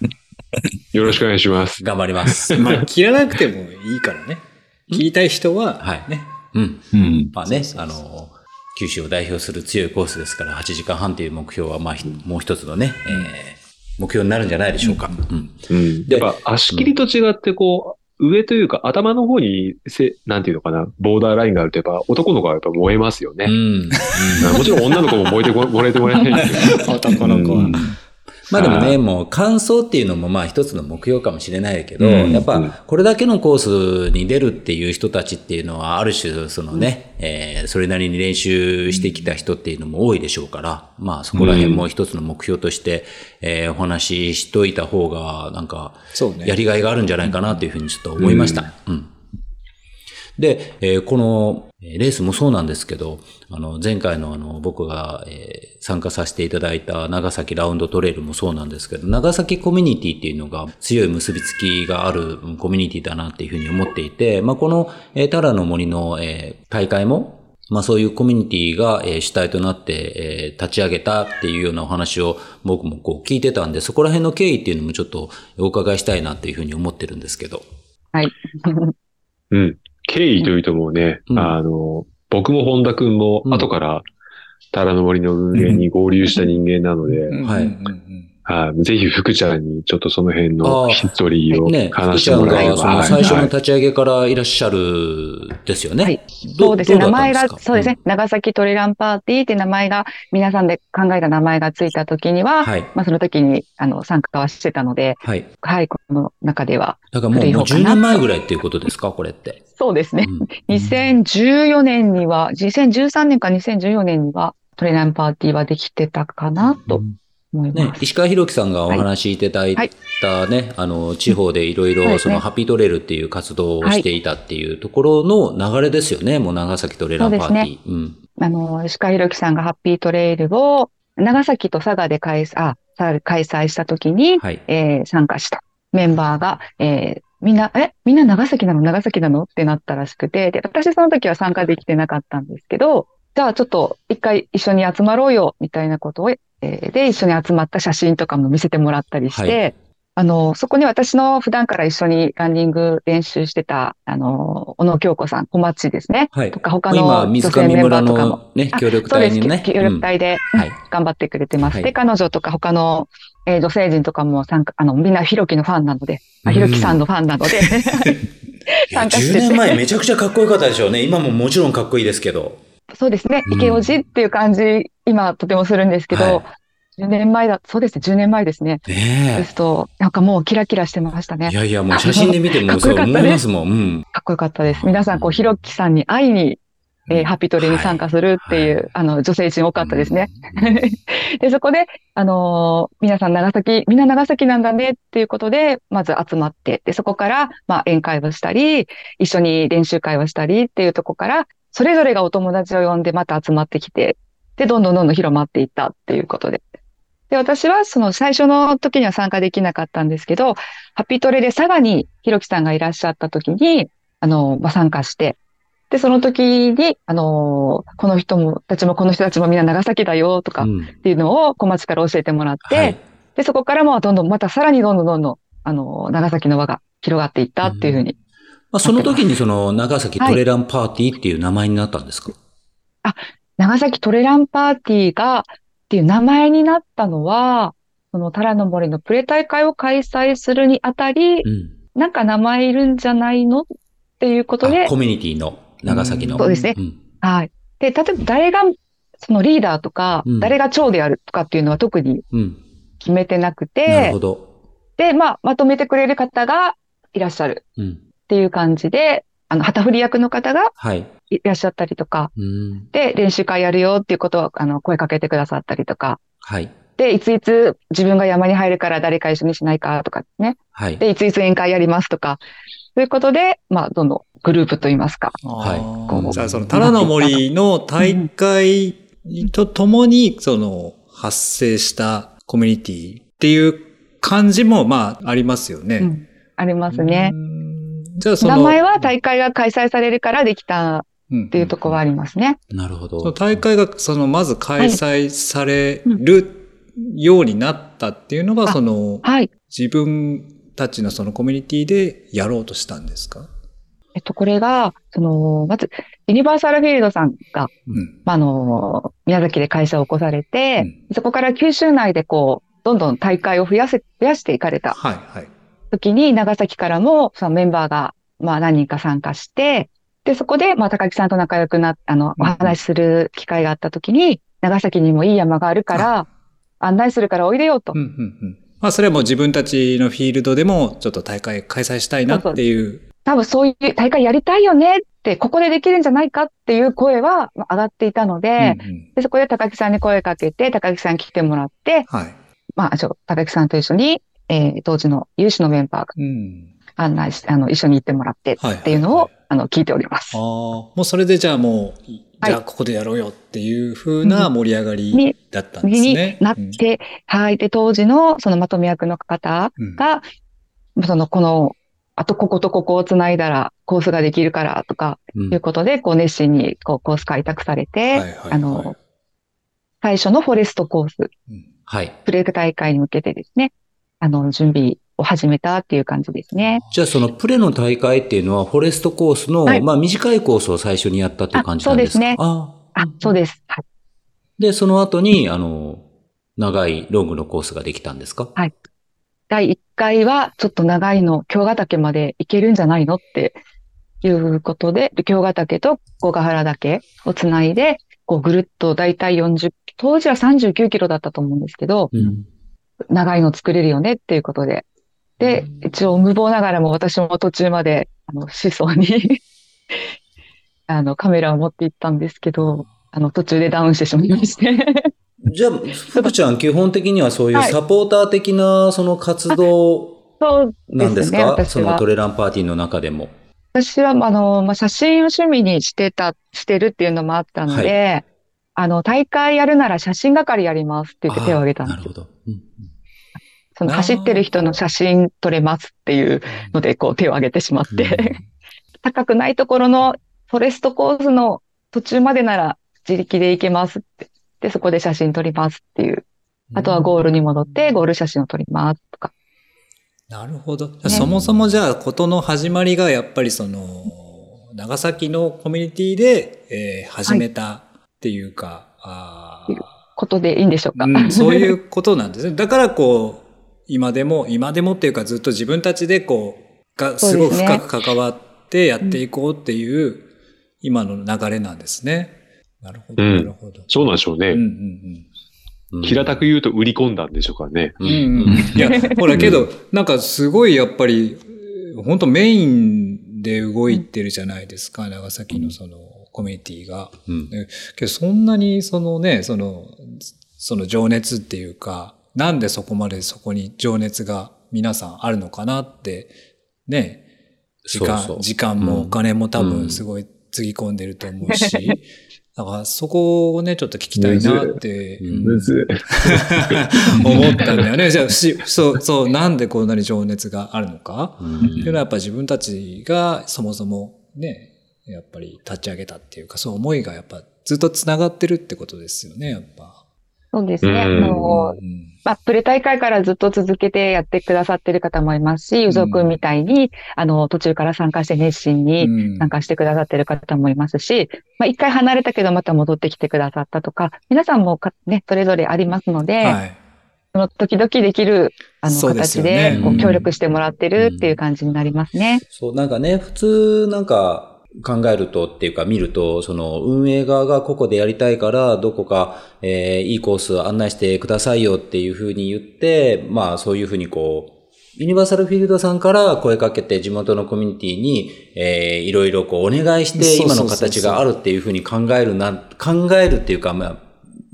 よろしくお願いします。頑張ります。[LAUGHS] まあ、切らなくてもいいからね。切りたい人は、はいね。うん。うん。まあね、あの、九州を代表する強いコースですから、8時間半という目標は、まあ、ひもう一つのね、えー目標になるんじゃないでしょうか。うん。うん。でやっぱ足切りと違ってこう、上というか頭の方にせ、なんていうのかな、ボーダーラインがあるとやっぱ男の子はやっぱ燃えますよね。うん。[LAUGHS] もちろん女の子も燃えてこ、燃えてもらえないんですけど。[LAUGHS] 男の子は。うんまあでもね、はいもう完走っていうのもまあ一つの目標かもしれないけど、うんやっぱこれだけのコースに出るっていう人たちっていうのはある種そのね、えーそれなりに練習してきた人っていうのも多いでしょうから、まあそこら辺も一つの目標として、えーお話ししといた方がなんか。やりがいがあるんじゃないかなというふうにちょっと思いました。うん。で、えーこのえーレースもそうなんですけど、あの、前回のあの、僕が、えー参加させていただいた長崎ラウンドトレイルもそうなんですけど、長崎コミュニティっていうのが強い結びつきがあるうんコミュニティだなっていうふうに思っていて、まあ、この、えータラの森の、えー大会も、まあそういうコミュニティが、えー主体となって、えー立ち上げたっていうようなお話を僕もこう聞いてたんで、そこら辺の経緯っていうのもちょっとお伺いしたいなっていうふうに思ってるんですけど。はい。[LAUGHS] うん。経緯というともうね、うん。あの、僕も本田くんもうん後から、タラの森の運営に合流した人間なので、はいはいぜひ福ちゃんにちょっとその辺のヒストリーをね、福話しちゃんてもらえれば。がそのはい最初のはい立ち上げからいらっしゃるですよね。はいどそうですね。ど名前がそうですね。長崎トレランパーティーって名前が、皆さんで考えた名前がついた時には、はい。まあその時に、あの、参加はしてたので、はい。はい、この中では。だからもうもう10古い方かな年前ぐらいっていうことですか？これって。そうですね。うん [LAUGHS] 2014年には、2013年か2014年には、トレランパーティーはできてたかなと思いねま、す。石川博樹さんがお話しいただいたね、あの、地方でいろいろそのハッピートレイルっていう活動をしていたっていうところの流れですよね。もう長崎トレランパーティー。うん。あの、石川博樹さんがハッピートレイルを、長崎と佐賀で開催、あ、さ開催した時に、はい。えー参加したメンバーが、えーみんな、え、みんな長崎なの？長崎なの？ってなったらしくて、で、私その時は参加できてなかったんですけど、じゃあちょっと一回一緒に集まろうよ、みたいなことを、えーで、一緒に集まった写真とかも見せてもらったりして、あの、そこに私の普段から一緒にランニング練習してた、あの、小野京子さん、小町ですね。はいと。か他今、の水女性メンバーとかも。のね、あ協力。隊にね。協力隊で、うんはい。頑張ってくれてます。はいで、彼女とか他の、えー女性陣とかも参加、あの、みんなひろきのファンなので、あうんひろきさんのファンなので、いや、10参加してて年前めちゃくちゃかっこよかったでしょうね。今ももちろんかっこいいですけど。そうですね、うん池オジっていう感じ、今とてもするんですけど、はい10年前だ、そうですね、10年前ですね。でねすと、なんかもうキラキラしてましたねえ。い。やいや、もう写真で見てかもそう思っこよかったねいますもん。うん。かっこよかったです。皆さん、こう、ひろきさんに会いに、えーハッピートレに参加するっていう、はいあの、女性陣多かったですね。[LAUGHS] で、そこで、あのー皆さん長崎、みんな長崎なんだねっていうことで、まず集まって、で、そこから、まあ、宴会をしたり、一緒に練習会をしたりっていうとこから、それぞれがお友達を呼んでまた集まってきて、で、どんどんどんどん広まっていったっていうことで。で、私はその最初の時には参加できなかったんですけど、ハッピートレで佐賀にひろきさんがいらっしゃった時に、あの、まあ、参加して、で、その時に、あのーこの人も、たちもこの人たちもみんな長崎だよとかっうんていうのを小町から教えてもらって、はいで、そこからもどんどん、またさらにどんどんどんどん、あのー長崎の輪が広がっていったっていうふうに。まあ、その時にその長崎トレランパーティーっていう名前になったんですか、長崎トレランパーティーが、っていう名前になったのは、そのタラの森のプレ大会を開催するにあたり、うん。なんか名前いるんじゃないのっていうことであ、コミュニティの長崎の。そうですねんはい。で、例えば誰が、そのリーダーとか、うん誰が長であるとかっていうのは特にうん。決めてなくなるてほ、ど。で、まあ、まとめてくれる方がいらっしゃるうん。っていう感じで、あの、旗振り役の方がはい。いらっしゃったりとか、うん。で、練習会やるよっていうことを、あの、声かけてくださったりとか、はい。で、いついつ自分が山に入るから誰か一緒にしないかとかね。はい。で、いついつ宴会やりますとか、そういうことで、まあ、どんどんグループといいますか。はいじゃあ、その、タラの森の大会とともに、その、発生したコミュニティっていう感じも、まあ、ありますよね。うんありますねう。んじゃあ、その、名前は大会が開催されるからできたっっていうところはありますね。なるほど。大会が、その、まず開催されるようになったっていうのは、あその、はい。自分たちのそのコミュニティでやろうとしたんですか？えっと、これが、その、まず、ユニバーサルフィールドさんが、うん。まあ、あの、宮崎で会社を起こされて、そこから九州内でこう、どんどん大会を増やせ、増やしていかれたはい、はい。時に、長崎からも、そのメンバーが、まあ、何人か参加して、で、そこで、まあ、高木さんと仲良くなっあの、うんお話しする機会があった時に、長崎にもいい山があるから、案内するからおいでよとうん、うん、うん。まあ、それはもう自分たちのフィールドでも、ちょっと大会開催したいなっていう。多分そういう大会やりたいよねって、ここでできるんじゃないかっていう声はまあ上がっていたので、うんうんでそこで高木さんに声かけて、高木さん来てもらって、はい。まあ、ちょ高木さんと一緒に、えー当時の有志のメンバーがうん。案内して、あの、一緒に行ってもらってはいっていうのを、あの、聞いております。ああ、。もうそれでじゃあもう、じゃあここでやろうよっていう風な盛り上がりだったんですにね。なって、はい。で、当時のそのまとめ役の方うん。が、その、この、あとこことここをつないだらコースができるからとか、うん。いうことで、こう熱心にこうコース開拓されて、はいはいはい。あの、最初のフォレストコース、うん。はい。プレーク大会に向けてですね、あの、準備を始めたっていう感じですね。じゃあそのプレの大会っていうのはフォレストコースの、はいまあ短いコースを最初にやったっていう感じなんですか？あそうですねああ、そうです。はい。で、その後に、あの、長いロングのコースができたんですか？第1回は、ちょっと長いの、京ヶ岳まで行けるんじゃないのっていうことで、京ヶ岳と小ヶ原岳をつないで、こうぐるっとだいたい40、当時は39キロだったと思うんですけど、うん。長いの作れるよねっていうことで。で、一応無謀ながらも私も途中まで、あの、思想に [LAUGHS] あの、カメラを持って行ったんですけど、あの、途中でダウンしてしまいまして。じゃあ、福ちゃん基本的にはそういうはいサポーター的なその活動そうなんですか、はそのトレランパーティーの中でも。私は、あの、まあ、写真を趣味にしてた、してるっていうのもあったので、あの、大会やるなら写真係やりますって言って手を挙げたんですなるほど。うんその走ってる人の写真撮れますっていうので、こう手を挙げてしまって、[LAUGHS] 高くないところのフォレストコースの途中までなら自力で行けますって。で、そこで写真撮りますっていう。あとはゴールに戻ってゴール写真を撮りますとか。なるほど。じゃあそもそもじゃあ、ことの始まりがやっぱりその、長崎のコミュニティで、えー始めたっていうか、あーことでいいんでしょうか。うん、そういうことなんですね。だからこう、今でも、今でもっていうかずっと自分たちでこう、がすごく深く関わってやっていこうっていう、今の流れなんですね。なるほど、うんなるほど。そうなんでしょうね。うんうんうん。平たく言うと売り込んだんでしょうかね。うんうん。いや、[LAUGHS] ほら、けど、なんかすごいやっぱり、本当メインで動いてるじゃないですか、長崎のそのコミュニティが。うんでけどそんなにそのね、その、その情熱っていうか、なんでそこまでそこに情熱が皆さんあるのかなって、ね、時間、そうそう。時間もお金も多分すごいつぎ込んでると思うし、[LAUGHS] だからそこをね、ちょっと聞きたいなって、[LAUGHS] 思ったんだよね。じゃあ、しそう、そう、なんでこんなに情熱があるのか、うん。っていうのはやっぱ自分たちがそもそもね、やっぱり立ち上げたっていうか、そう思いがやっぱずっと繋がってるってことですよね、やっぱ。そうですね。あうん。の、うんまあ、プレ大会からずっと続けてやってくださってる方もいますし、ゆぞくんみたいに、あの、途中から参加して熱心にうん。参加してくださってる方もいますし、まあ、一回離れたけどまた戻ってきてくださったとか、皆さんもかね、それぞれありますので、はい。その時々できる、あの、形で、こううん。協力してもらってるっていう感じになりますね。そう、なんかね、普通なんか考えるとっていうか見ると、その運営側がここでやりたいから、どこか、えーいいコース案内してくださいよっていうふうに言って、まあそういうふうにこう、ユニバーサルフィールドさんから声かけて地元のコミュニティに、えーいろいろこうお願いして今の形があるっていうふうに考えるな、考えるっていうか、まあ、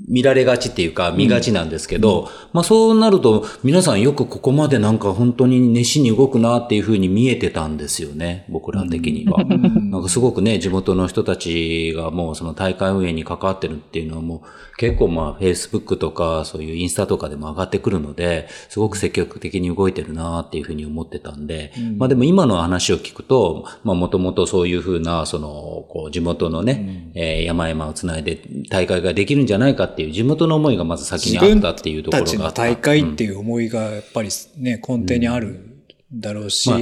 見られがちっていうか見がちなんですけど、まあそうなると皆さんよくここまでなんか本当に熱心に動くなっていうふうに見えてたんですよね、僕ら的には。うん。なんかすごくね、地元の人たちがもうその大会運営に関わってるっていうのはもう結構まあ Facebook とかそういうインスタとかでも上がってくるので、すごく積極的に動いてるなっていうふうに思ってたんで、うん。まあでも今の話を聞くと、まあもともとそういうふうな、その、こう地元のね、えー山々をつないで大会ができるんじゃないかっていう地元の思いがまず先にあったっていうところがあった。大会っうんていう思いがやっぱりね、根底にあるだろうし、まあ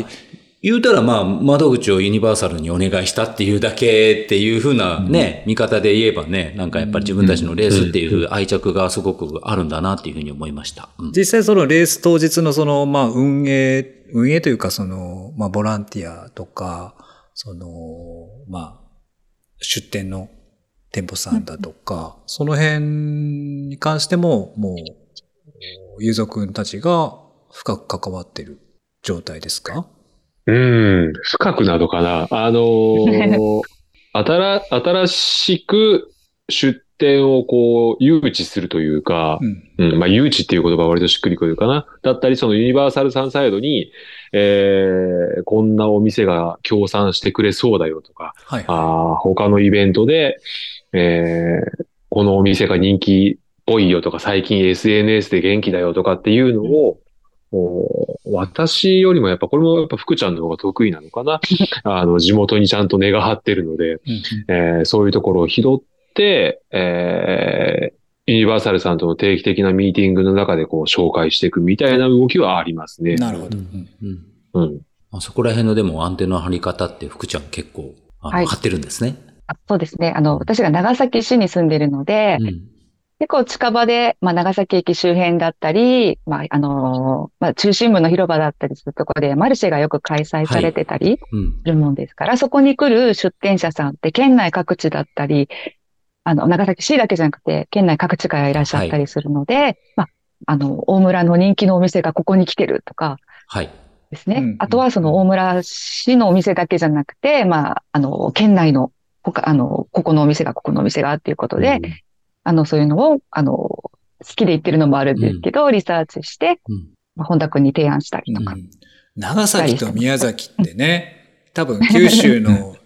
言うたらまあ、窓口をユニバーサルにお願いしたっていうだけっていうふうなね、見方で言えばね、なんかやっぱり自分たちのレースっていう愛着がすごくあるんだなっていうふうに思いました。うん。実際そのレース当日のその、まあ運営、運営というかその、まあボランティアとか、その、まあ、出店の店舗さんだとか、その辺に関しても、もう、ゆうぞくんたちが深く関わってる状態ですか？うん、深くなのかな。あのー [LAUGHS] 新、新しく出店をこう、誘致するというか、うん。うん、まあ、誘致っていう言葉は割としっくりくるかな。だったり、そのユニバーサルさんサイドに、えー、こんなお店が協賛してくれそうだよとか、はい。あー他のイベントで、えー、このお店が人気っぽいよとか、最近 SNS で元気だよとかっていうのを、お私よりもやっぱ、これもやっぱ福ちゃんの方が得意なのかな。[LAUGHS] あの、地元にちゃんと根が張ってるので、うんえーそういうところを拾って、えーユニバーサルさんとの定期的なミーティングの中でこう紹介していくみたいな動きはありますね。なるほど。うんうんうん。まあ、そこら辺のでもアンテナの張り方って福ちゃん結構、あのはい張ってるんですね。あそうですね。あの、私が長崎市に住んでるので、うん結構近場で、まあ、長崎駅周辺だったり、まあ、あのーまあ、中心部の広場だったりするところで、マルシェがよく開催されてたりうんするもんですから、そこに来る出店者さんって県内各地だったり、あの、長崎市だけじゃなくて、県内各地からいらっしゃったりするので、まあ、あの、大村の人気のお店がここに来てるとかはい。ですね。うんあとはその大村市のお店だけじゃなくて、まあ、あの、県内の、他、あの、ここのお店が、ここのお店がっていうことで、あの、そういうのを、あの、好きで言ってるのもあるんですけど、リサーチして、うん。まあ、本田君に提案したりとか。うん。長崎と宮崎ってね、[LAUGHS] 多分九州の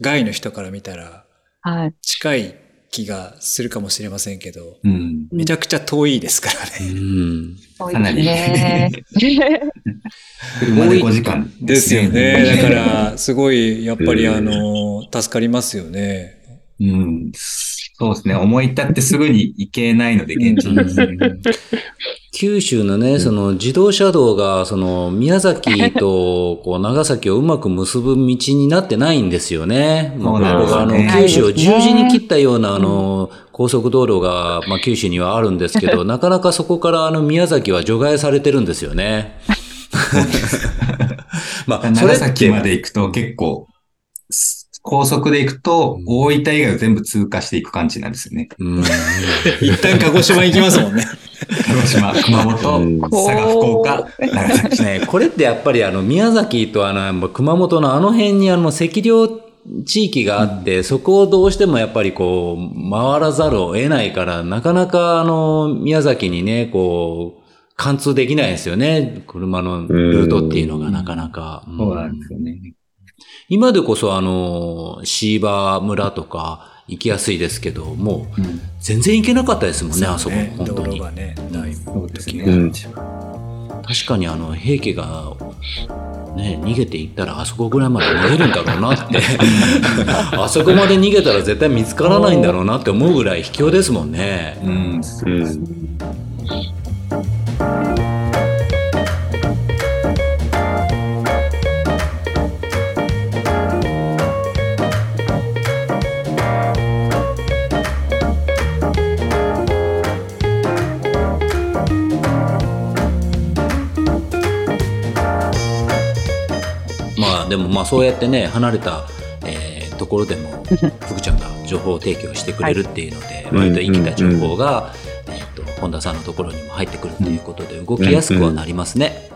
外の人から見たら [LAUGHS] はい。近い気がするかもしれませんけど、うん。めちゃくちゃ遠いですからうね。うかなり [LAUGHS] ね。車で5時間ですよね。だから、すごい、やっぱりあの、助かりますよね。うん。そうですね。思い立ってすぐに行けないので、現地に。九州のね、その自動車道が、その宮崎と [LAUGHS] こう長崎をうまく結ぶ道になってないんですよね。うなんでねがあの九州を十字に切ったようなあの高速道路が、まあ、九州にはあるんですけど、[LAUGHS] なかなかそこからあの宮崎は除外されてるんですよね。[LAUGHS] まあ、長崎まで行くと結構、す高速で行くと、大分以外を全部通過していく感じなんですよね。うん。[LAUGHS] 一旦鹿児島行きますもんね。[LAUGHS] 鹿児島、熊本、佐賀、福岡、長崎。ね、これってやっぱりあの、宮崎とあの、熊本のあの辺にあの、赤量地域があって、そこをどうしてもやっぱりこう、回らざるを得ないから、なかなかあの、宮崎にね、こう、貫通できないですよね。車のルートっていうのがなかなか。うんそうなんですよね。今でこそあの、椎葉村とか行きやすいですけど、もう全然行けなかったですもんね、あそこ、本当に道路。がね、だいぶそうですね。うん確かにあの、平家が、ね、逃げていったらあそこぐらいまで逃げるんだろうなって。[LAUGHS] あそこまで逃げたら絶対見つからないんだろうなって思うぐらい卑怯ですもんね。うん。うん。でもまあそうやってね、離れた、えーところでも、[LAUGHS] 福ちゃんが情報提供してくれるっていうので、はい割と生きた情報が、えっと、本田さんのところにも入ってくるということで、動きやすくはなりますね。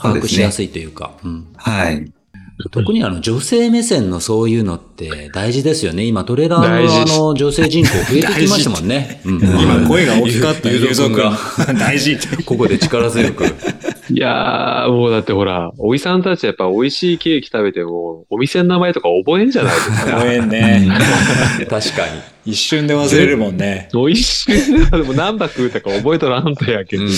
把握しやすいというか。うんはい。特にあの女性目線のそういうのって大事ですよね。今トレーラーのあの女性人口増えてきましたもんね。うん [LAUGHS] 今声が大きかったゆゆうぞくん。[LAUGHS] 大事って。ここで力強く。いやー、もうだってほら、おじさんたちやっぱ美味しいケーキ食べても、お店の名前とか覚えんじゃないですか。ごめんね。[LAUGHS] 確かに。一瞬で忘れるもんね。美味しい。でも何泊とか覚えとらんとやけど、うん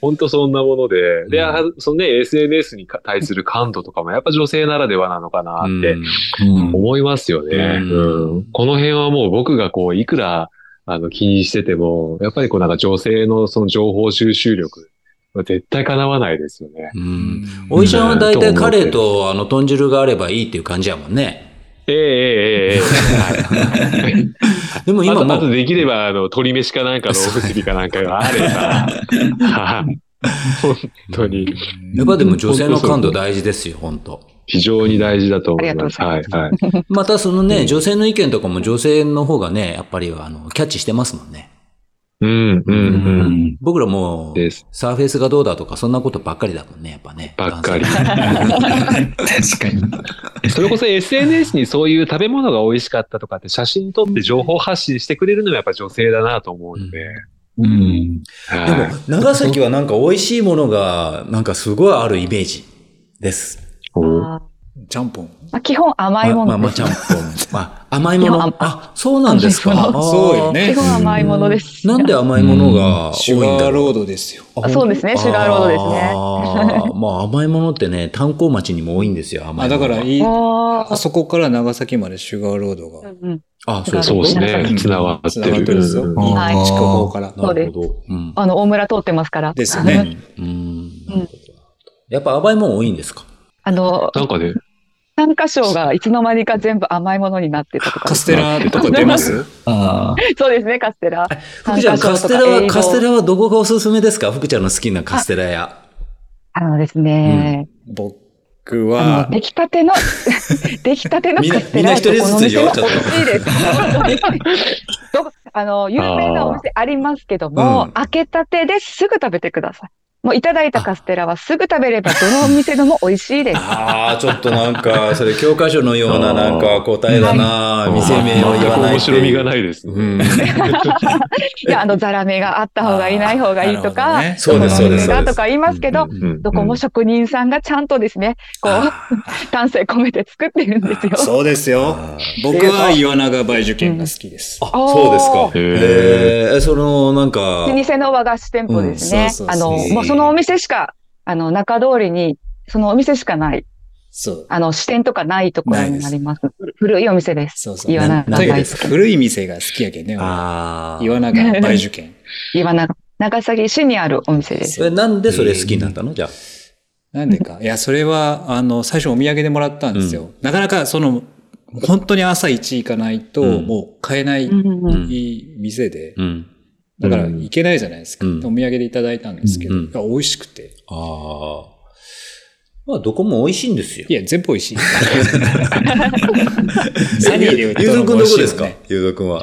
ほんとそんなもので。で、うんあそのね、SNS に対する感度とかもやっぱ女性ならではなのかなってうん思いますよね。うんうんこの辺はもう僕がこう、いくら、あの、気にしてても、やっぱりこうなんか女性のその情報収集力、絶対叶わないですよね。うん。おいちゃんは大体カレーとあの豚汁があればいいっていう感じやもんね。ええええええはい。[LAUGHS] でも今もあできれば、あの、鶏飯かなんかのおむすびかなんかがあれば、はい本当に、やっぱでも女性の感度大事ですよ、本当非常に大事だと思います。はい、はい。またそのね、女性の意見とかも女性の方がね、やっぱりあの、キャッチしてますもんね。うん、うん、ううん。ん。僕らもうです。サーフェイスがどうだとか、そんなことばっかりだもんね、やっぱね。ばっかり。[LAUGHS] 確かに。それこそ SNS にそういう食べ物が美味しかったとかって写真撮って情報発信してくれるのはやっぱ女性だなと思うので。うん。はいでも、長崎はなんか美味しいものが、なんかすごいあるイメージです。あちゃんぽん。ーまあ、基本甘いもまあまあ、のです。ちゃんぽん。[LAUGHS] まあ、甘いもの？あ、そうなんですか？そうよね基本甘いものです。なんで甘いものが多シュいんだろう？ガーロードですよ。あそうですねシュガーロードですね [LAUGHS] まあ甘いものってね、炭鉱町にも多いんですよ、甘いあ、ものは。だからいい、ああそこから長崎までシュガーロードがーうんうんあ、そうそうですね。うん繋がって繋がってる。るんですようんはい筑豊から。なるほど。うん。あの、大村通ってますから。ですよね。うん。やっぱ甘いもん多いんですか？あの、なんかね、参加賞がいつの間にか全部甘いものになってたとか。カステラとか出ます？ああ。[LAUGHS] そうですね、カステラ。福ちゃん、カステラは、カステラはどこがおすすめですか？福ちゃんの好きなカステラ屋。あのですね、僕あはの、、出来たての、[LAUGHS] 出来たてのカステラみんな一人ずつよどこのお店も美味しいです。どこあの、有名なお店ありますけども、うん開けたてですぐ食べてください。もういただいたカステラはすぐ食べればどのお店でも美味しいです。ああ、ちょっとなんか、それ教科書のようななんか答えだな店名を言わない面白みがい。ないですね。うん。いや、あの、ザラメがあった方がいい、ない方がいいとか、ねそうですそうですとか言いますけど、どこも職人さんがちゃんとですね、こう、丹精込めて作ってるんですよ。そうですよ。僕は岩永梅受験が好きです。あ、そうですか。へええ、その、なんか、老舗の和菓子店舗ですね。あの、もうそのお店しか、あの、中通りに、そのお店しかない、そう。あの、支店とかないところになります。古いお店です。そうそう。岩永大好き古い店が好きやけんね。俺ああ。岩永梅受験。岩永、長崎市にあるお店です。それなんでそれ好きになったの？じゃあ。なんでか。いや、それは、あの、最初お土産でもらったんですよ。なかなか、その、本当に朝一行かないと、うんもう買えない、うんうんうんいい店で。うん。だから、行けないじゃないですか。うんお土産でいただいたんですけど、うんいや美味しくて。ああ。まあ、どこも美味しいんですよい。や、全部美味しい。[LAUGHS] サニーで売ったゆうぞくんどこですか？ゆうぞくんは。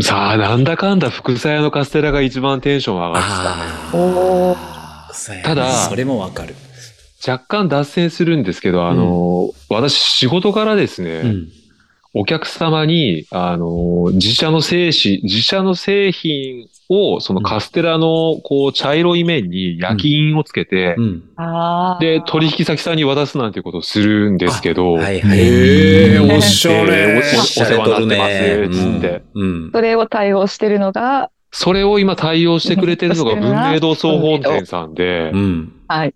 さあ、なんだかんだ福さ屋のカステラが一番テンション上がってたね。おただそれもわかる。若干脱線するんですけど、あの、私仕事からですね、うん。お客様に、あの、自社の製紙、自社の製品を、そのカステラの、こう、茶色い面に焼き印をつけて、うん。あーで、取引先さんに渡すなんていうことをするんですけど、はいはい。へえ、おしゃえーれ。おお世話になってます、つって。うん。それを対応してるのが、それを今対応してくれてるのが文明堂総本店さんでう、ん。はい。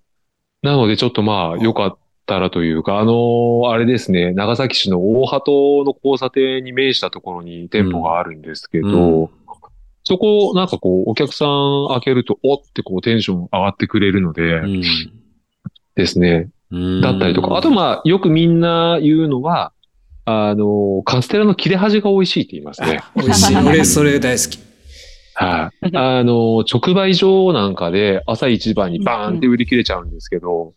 なのでちょっとまあ、よかったらというか、あのーあれですね、長崎市の大鳩の交差点に面したところに店舗があるんですけど、うそこ、なんかこう、お客さん開けると、おってこう、テンション上がってくれるので、うんですね。うん。だったりとか、あとまあ、よくみんな言うのは、あの、カステラの切れ端が美味しいって言いますね。[LAUGHS] 美味しい。[LAUGHS] 俺、それ大好き。はい。あの、直売所なんかで朝一番にバーンって売り切れちゃうんですけど、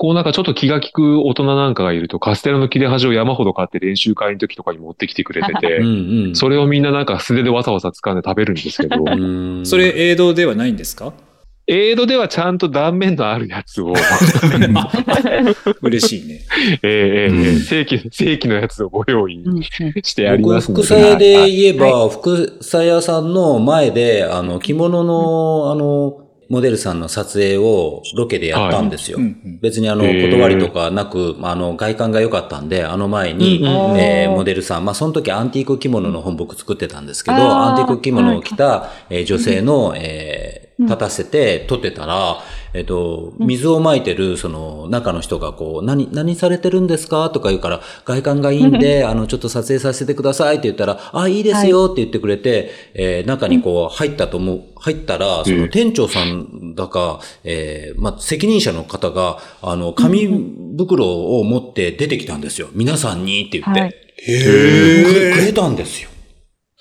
こうなんかちょっと気が利く大人なんかがいると、カステラの切れ端を山ほど買って練習会の時とかに持ってきてくれて [LAUGHS] うんて、うん。それをみんななんか素手でわさわさ掴んで食べるんですけど、うんそれ、映像ではないんですか？エイドではちゃんと断面のあるやつを、[LAUGHS] 嬉しいね。えーえー正規、正規のやつをご用意してあり僕、ます。ので。福さ屋で言えば、福さ屋さんの前で、あの、着物の、あの、モデルさんの撮影をロケでやったんですよ。別にあの、断りとかなく、あの、外観が良かったんで、あの前に、えー。モデルさん、まあ、その時アンティーク着物の本僕作ってたんですけど、アンティーク着物を着た、えー女性の、えー立たせて撮ってたら、えっ、と、水をまいてる、その、中の人がこう、何、何されてるんですか？とか言うから、外観がいいんで、[LAUGHS] あの、ちょっと撮影させてくださいって言ったら、あ、いいですよって言ってくれて、えー中にこう、入ったと思う、入ったら、その店長さんだか、えーまあ、責任者の方が、あの、紙袋を持って出てきたんですよ。皆さんにって言って。はいくくれたんですよ。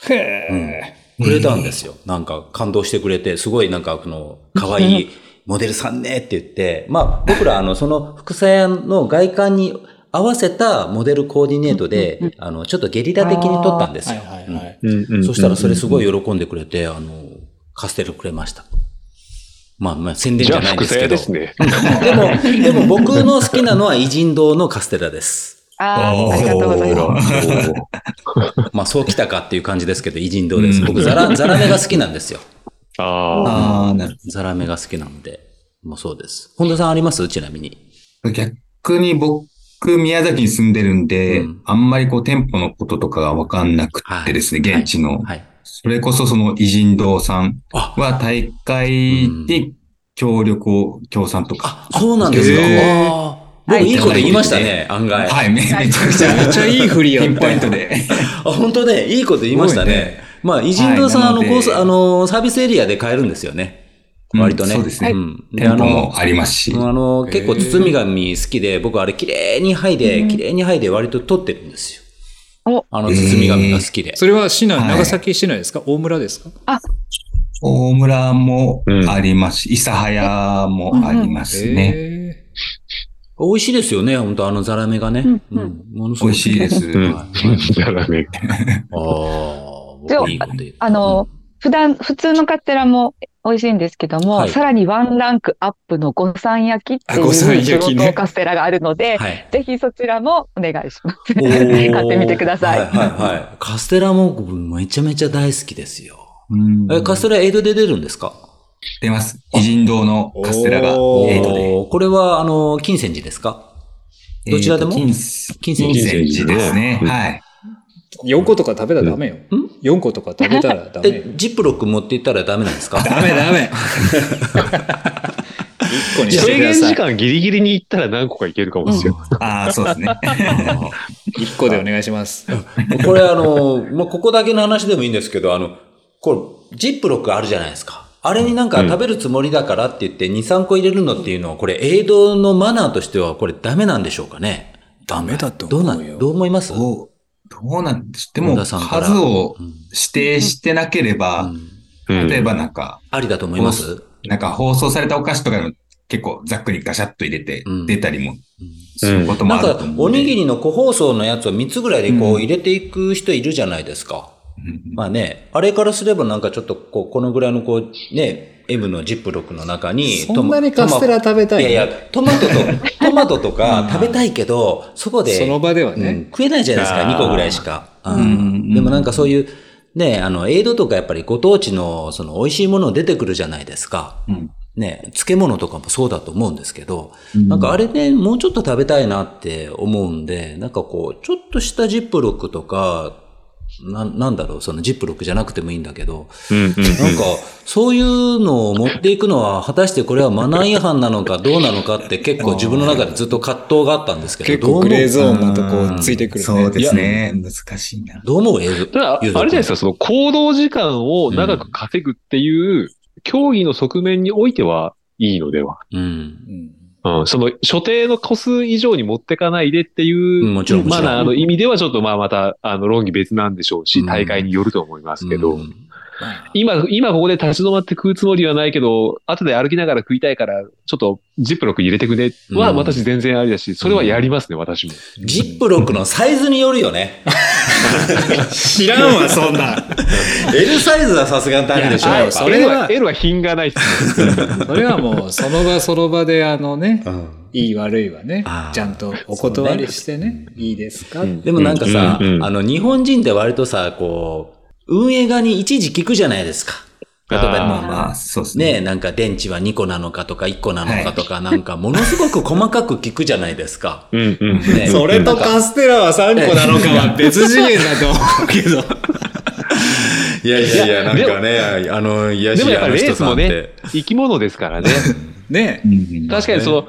へえ。くれたんですよ。なんか感動してくれて、すごいなんかこの、可愛い [LAUGHS] モデルさんねって言って、まあ僕らあの、その福さ屋の外観に合わせたモデルコーディネートで、あの、ちょっとゲリラ的に撮ったんですはいよ。はいはい。うんうんうんそしたらそれすごい喜んでくれて、あの、カステルくれました。まあまあ宣伝じじゃないんですけど。ですね。[LAUGHS] でも、でも僕の好きなのは偉人堂のカステラです。ああ、ありがとうございます。[LAUGHS] まあそうきたかっていう感じですけど、偉人堂です。僕ザラ、ザラメが好きなんですよ。ああ。なるザラメが好きなので、もうそうです。本田さんあります？ちなみに。ほど。逆に僕、宮崎に住んでるんで、うんあんまりこう店舗のこととかがわかんなくてですね、はい現地の。はい。それこそその偉人堂さんあ、は大会に協力を、協賛とか。あ、そうなんですか。へーあー僕いいこと言いましたね、案外。はい、めめちゃくちゃ。めっちゃいい振りやったピンポイントで。[LAUGHS] あ、本当ね、いいこと言いましたね。まあ、偉人堂さん、あの、はいなのでコース、あの、サービスエリアで買えるんですよね。割とね。うんそうですねんで、あの店舗も、ありますし。あの、結構包み紙好きで、僕あれ綺麗に剥いで、綺麗に剥いで割と取ってるんですよ。おあの、包み紙が好きで。それは市内、はい長崎市内ですか？大村ですか？大村もありますし、諫早もありますね。へ美味しいですよね、本当あのザラメがね。うんうん。ものす美ご味しいです。うんはい [LAUGHS] じゃ [LAUGHS] あダメ。ああ、あ僕いいこと言うあの、普段、普通のカステラも美味しいんですけども、はいさらにワンランクアップの五三焼きってあ五三いう焼きね地元カステラがあるので、はい。ぜひそちらもお願いします。買ってみてくださいはいはいはい。カステラも僕めちゃめちゃ大好きですよ。うんえ、カステラエイドで出るんですか？出ます。偉人堂のカステラがエイトで。これは、あの、金銭寺ですか？どちらでも？えーと金金金銭寺。ですね。うんはい。4個とか食べたらダメよ。4個とか食べたらダメジップロック持っていったらダメなんですか？ダメダメ。1個にして制限ください。時間ギリギリに行ったら何個かいけるかもですよ。ああ、そうですね。[LAUGHS] 1個でお願いします。これあの、もうここだけの話でもいいんですけど、あの、これ、ジップロックあるじゃないですか。あれになんか食べるつもりだからって言って2、3個入れるのっていうのは、これ、エイドのマナーとしては、これダメなんでしょうかね？ダメだと思うよどうなん、どう思います？どう、どうなんですでも、本田さんから。数をうん指定してなければ、うん。うん。例えばなんか、ありだと思います？なんか放送されたお菓子とかの結構ざっくりガシャッと入れてうん。出たりもすうん。ることもなんかあると思うんで。、おにぎりの個包装のやつを3つぐらいでこうう入れていく人いるじゃないですか。うんまあね、あれからすればなんかちょっとこう、このぐらいのこう、ね、M のジップロックの中に、そんなにカステラ食べたいの？いやいや、トマトと、[LAUGHS] トマトとか食べたいけど、そこで、その場ではね。うん食えないじゃないですか、あー。2個ぐらいしか。でもなんかそういう、ね、あの、エイドとかやっぱりご当地の、その、美味しいもの出てくるじゃないですか。うん。ね、漬物とかもそうだと思うんですけど、うん。なんかあれね、もうちょっと食べたいなって思うんで、なんかこう、ちょっとしたジップロックとか、ななんだろう、そのジップロックじゃなくてもいいんだけど、うんうんうんなんか、そういうのを持っていくのは、果たしてこれはマナー違反なのかどうなのかって結構自分の中でずっと葛藤があったんですけど、結構グレーゾーンなとうんこついてくるね。そうですね。難しいな。どう思う？映像。ただ、あれじゃないですか、その行動時間を長く稼ぐっていう、競技の側面においてはいいのでは？うん。うんうん、その所定の個数以上に持ってかないでっていう、マナーの意味ではちょっとまあまた、あの、論議別なんでしょうし、うん。大会によると思いますけど、うん。まあ今、今ここで立ち止まって食うつもりはないけど、後で歩きながら食いたいから、ちょっとジップロック入れてくね。はうん。私全然ありだし、それはやりますね、私も。ジップロックのサイズによるよね。知らんわ、そんな。L サイズはさすがにダメでしょ。それ L はは、L は品がない。[LAUGHS] それはもう、その場その場で、あのね、うん。いい悪いはねちゃんとお断りしてね、いいですか？うん。でもなんかさ、うんうんあの、日本人って割とさ、こう、運営側に一時聞くじゃないですか。例えば、まあまあ、そうですね。ねなんか電池は2個なのかとか1個なのかとか、なんかものすごく細かく聞くじゃないですか。うんうん。ね [LAUGHS] それとカステラは3個なのかは別次元だと思うけど。[LAUGHS] いやいやいや、なんかね、あの、いやでもやっぱりレースもね、生き物ですからね。[LAUGHS] ねうん確かにその、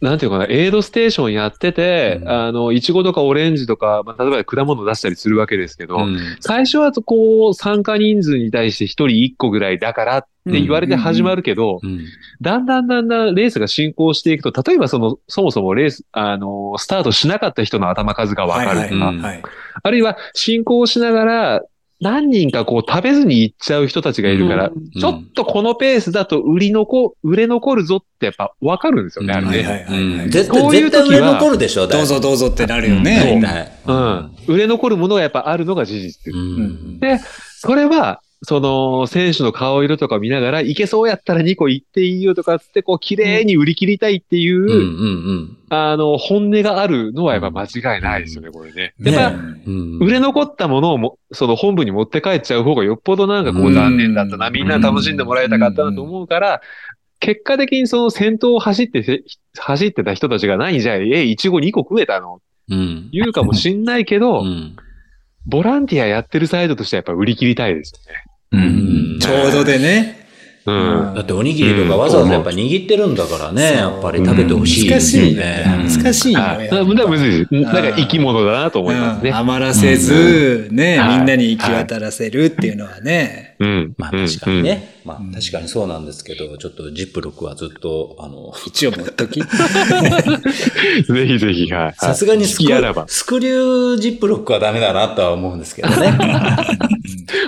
なんていうかな、エイドステーションやってて、うん。あの、いちごとかオレンジとか、まあ、例えば果物出したりするわけですけど、うん。最初はこう、参加人数に対して一人一個ぐらいだからって言われて始まるけど、うん。だんだんだんだんレースが進行していくと、例えばその、そもそもレース、あの、スタートしなかった人の頭数がわかるとか、はいはいはい。あるいは進行しながら、何人かこう食べずに行っちゃう人たちがいるから、うんちょっとこのペースだと売り残、売れ残るぞってやっぱわかるんですよね、あれね。はいはいはいはい。絶対、こういう時売れ残るでしょ、どうぞどうぞってなるよ大ね。体。うん。売れ残るものがやっぱあるのが事実で、それは、その、選手の顔色とか見ながら、いけそうやったら2個行っていいよとかっつって、こう、綺麗に売り切りたいっていう、あの、本音があるのはやっぱ間違いないですよね、これね。ねやっぱ。売れ残ったものをも、その本部に持って帰っちゃう方がよっぽどなんかこううん残念だったな、うんみんな楽しんでもらえたかったなと思うから、結果的にその先頭を走ってて、走ってた人たちが何じゃあ、え、いちご2個食えたの？うん。言うかもしんないけど、うんボランティアやってるサイドとしてはやっぱ売り切りたいですよね。うん。ちょうどでね。うん。だっておにぎりとかわざわざやっぱ握ってるんだからね、やっぱり食べてほしいですよ難しいねね。。難しいよ。はい。やっぱだいです。なんか生き物だなと思いますねうん。余らせず、ね、はいみんなに行き渡らせるっていうのはね。うん。まあ確かにね。まあうん確かにそうなんですけど、ちょっとジップロックはずっと、あの、一応持っとき。うん。ぜひぜひ、はい。さすがにスク好きあらば。スクリュージップロックはダメだなとは思うんですけどね。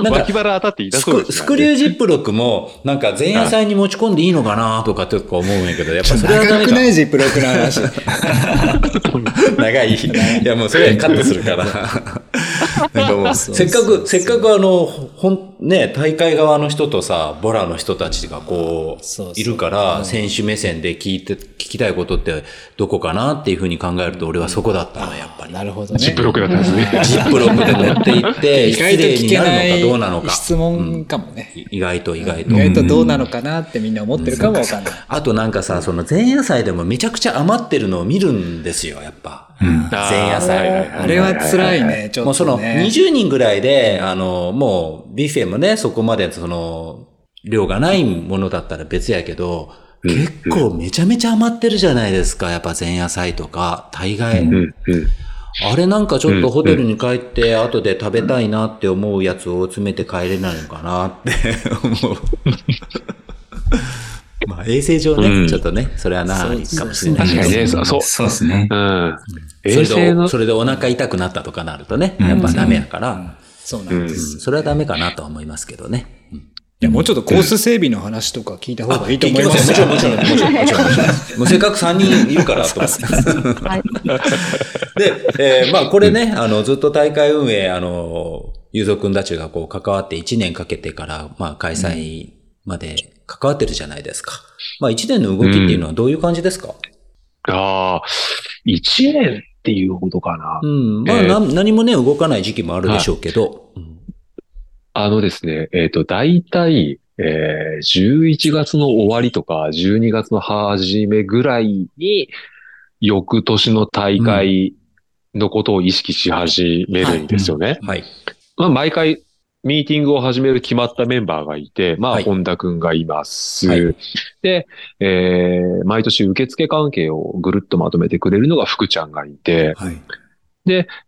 なんか脇腹当たって痛スクそうですスクリュージップロックも、なんか前夜祭に持ち込んでいいのかなとかって思うんやけど、やっぱそれはダメか。長くないジップロックの話。[LAUGHS] [LAUGHS] 長い。いや、もうそれはカットするから。[LAUGHS] [LAUGHS] せっかく、せっかくあの、ほん、ね、大会側の人とさ、ボラの人たちがこう、そうそういるから、選手目線で聞いて、聞きたいことってどこかなっていうふうに考えると、俺はそこだったの、やっぱり。なるほどね。ジップロックだったんですね。[LAUGHS] ジップロックで持って行って、意 [LAUGHS] 失外と聞礼になるけないのかどうなのか。質問かもね。意外と意外と。意外とどうなのかなってみんな思ってるかもわかんない。あとなんかさ、その前夜祭でもめちゃくちゃ余ってるのを見るんですよ、やっぱ。前夜祭。あれは辛いね、ちょっとね。もうその20人ぐらいで、あの、もうビュッフェもね、そこまでその、量がないものだったら別やけど、結構めちゃめちゃ余ってるじゃないですか、やっぱ前夜祭とか、大概。あれなんかちょっとホテルに帰って後で食べたいなって思うやつを詰めて帰れないのかなって思う。[LAUGHS] まあ衛生上ね、うんちょっとね、それはな、かもしれないけど。確かにね、そう。そうですね。うん。それで、衛生のそ、れでお腹痛くなったとかなるとね、うんやっぱダメやから、そうなんです。それはダメかなとは思いますけどね。うんいや、もうちょっとコース整備の話とか聞いた方がいいと思いますもちろん、もちろん、もちろん、もちろん。もうせっかく3人いるから、と思って。はい。で、えーまあこれね、あの、ずっと大会運営、あの、ゆうぞくんたちがこう関わって1年かけてから、まあ開催まで関わってるじゃないですか。まあ1年の動きっていうのはどういう感じですか？ああ、1年っていうほどかな。うん。まあ、えーな何もね、動かない時期もあるでしょうけど。うんあのですね、えっ、と、大体、えー、11月の終わりとか、12月の初めぐらいに、翌年の大会のことを意識し始めるんですよね。はい。まあ、毎回、ミーティングを始める決まったメンバーがいて、まあ、はい本田くんがいます。はいで、えー、毎年受付関係をぐるっとまとめてくれるのが福ちゃんがいて、はい。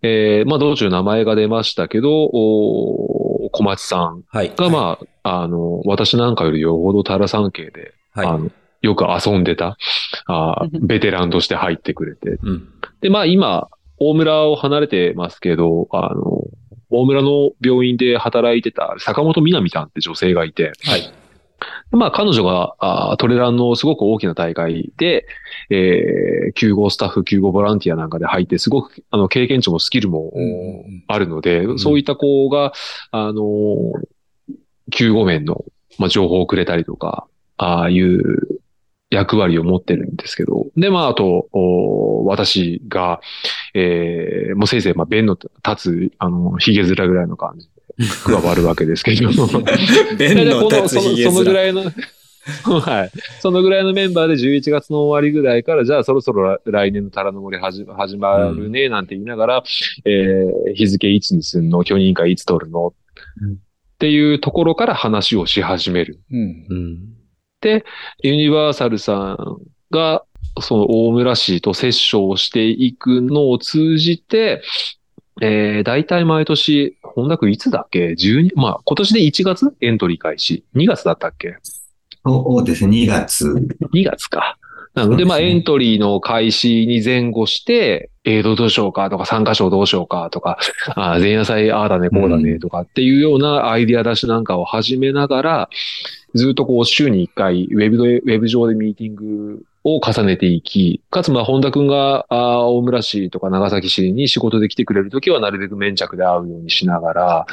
えー、まあ、道中名前が出ましたけど、お小町さんはい。が、まあ、あの、私なんかよりよほどタラ山系で、はい。あの、よく遊んでた、あーベテランとして入ってくれて。うん。で、まあ今、大村を離れてますけど、あの、大村の病院で働いてた坂本みなみさんって女性がいて、はい。まあ彼女があートレランのすごく大きな大会で、えー、救護スタッフ、救護ボランティアなんかで入って、すごくあの経験値もスキルもあるので、んそういった子が、あのー救護面の、まあ、情報をくれたりとか、ああいう役割を持ってるんですけど、で、まあ、あと、お私が、えー、もうせいぜい、まあ、弁の立つ、あの、髭面ぐらいの感じで [LAUGHS] 加わるわけですけど、[LAUGHS] 弁の立つそのひげそのぐ面。らいの、[LAUGHS] はい。そのぐらいのメンバーで11月の終わりぐらいから、じゃあそろそろ来年のタラの森始始まるね、なんて言いながら、えー日付いつにすんの？許認可いつ取るの、うんっていうところから話をし始める。うんうん。ユニバーサルさんが、その大村市とセッションをしていくのを通じて、えー、大体毎年、本田君いつだっけ ?12、まあ、今年で1月？エントリー開始。2月だったっけ？そうですね、2月。2月か。なので、まあ、エントリーの開始に前後して、映像どうしようかとか、参加賞どうしようかとか、あー前夜祭ああだね、こうだねとかっていうようなアイディア出しなんかを始めながら、ずっとこう週に1回、ウェブで、ウェブ上でミーティングを重ねていき、かつまあ、本田くんが、大村市とか長崎市に仕事で来てくれるときはなるべく粘着で会うようにしながら、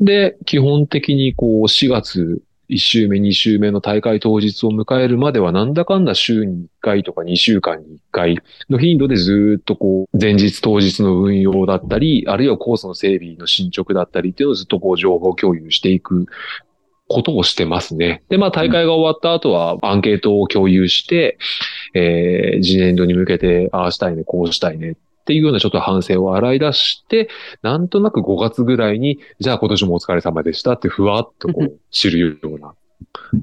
で、基本的にこう、4月、1週目、2週目の大会当日を迎えるまでは、なんだかんだ週に1回とか2週間に1回の頻度でずっとこう、前日当日の運用だったり、あるいはコースの整備の進捗だったりっていうのをずっとこう、情報共有していくことをしてますね。で、まあ大会が終わった後はアンケートを共有して、えー、次年度に向けて、ああしたいね、こうしたいねっていうようなちょっと反省を洗い出して、なんとなく5月ぐらいに、じゃあ今年もお疲れ様でしたってふわっとこう知るような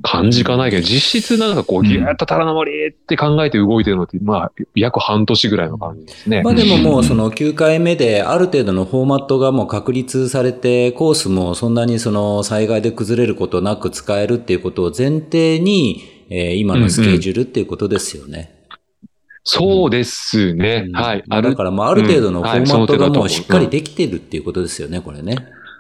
感じかないけど、実質なんかこうギューッとタラの森って考えて動いてるのって、まあ約半年ぐらいの感じですね。まあでももうその9回目である程度のフォーマットがもう確立されて、コースもそんなにその災害で崩れることなく使えるっていうことを前提に、えー今のスケジュールっていうことですよね。そうですね。うんはい。まあだからまあある程度のフォーマットがもうしっかりできてるっていうことですよね、これね。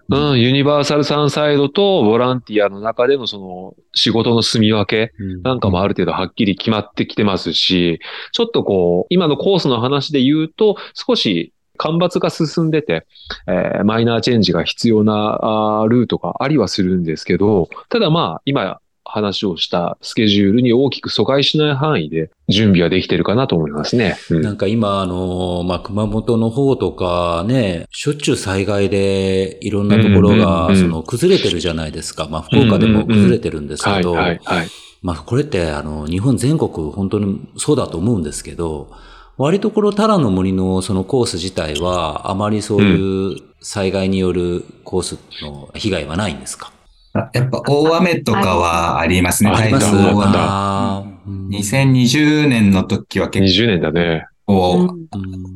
うん、ユニバーサルサンサイドとボランティアの中でのその仕事の住み分けなんかもある程度はっきり決まってきてますし、ちょっとこう、今のコースの話で言うと、少し干ばつが進んでて、えーマイナーチェンジが必要なあールートがありはするんですけど、ただまあ、今話をしたスケジュールに大きく阻害しない範囲で準備はできてるかなと思いますね。うんなんか今、あの、まあ、熊本の方とかね、しょっちゅう災害でいろんなところうんうんが、うんその、崩れてるじゃないですか。まあ、福岡でも崩れてるんですはい、けど、はい、はい。まあ、これって、あの、日本全国本当にそうだと思うんですけど、割とこのタラの森のそのコース自体は、あまりそういう災害によるコースの被害はないんですか？あやっぱ大雨とかはありますね。ああります。台風大雨あー。うん。2020年の時は結20年だね。構、う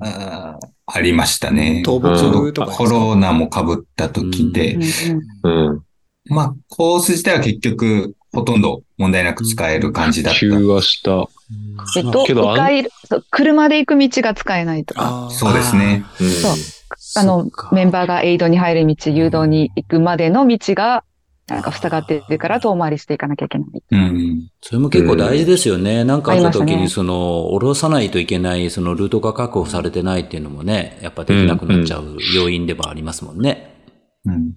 あーありましたね。倒木とかコロナも被った時で、うんうん。まあ、コース自体は結局、ほとんど問題なく使える感じだった。急はした。えっと、け回車で行く道が使えないとか、そうですね。う。ん。そうあの、メンバーがエイドに入る道、誘導に行くまでの道がなんか塞がってるから遠回りしていかなきゃいけない。うん。それも結構大事ですよね。なんかあった時に、その、下ろさないといけない、そのルートが確保されてないっていうのもね、やっぱできなくなっちゃう要因でもありますもんね。うん。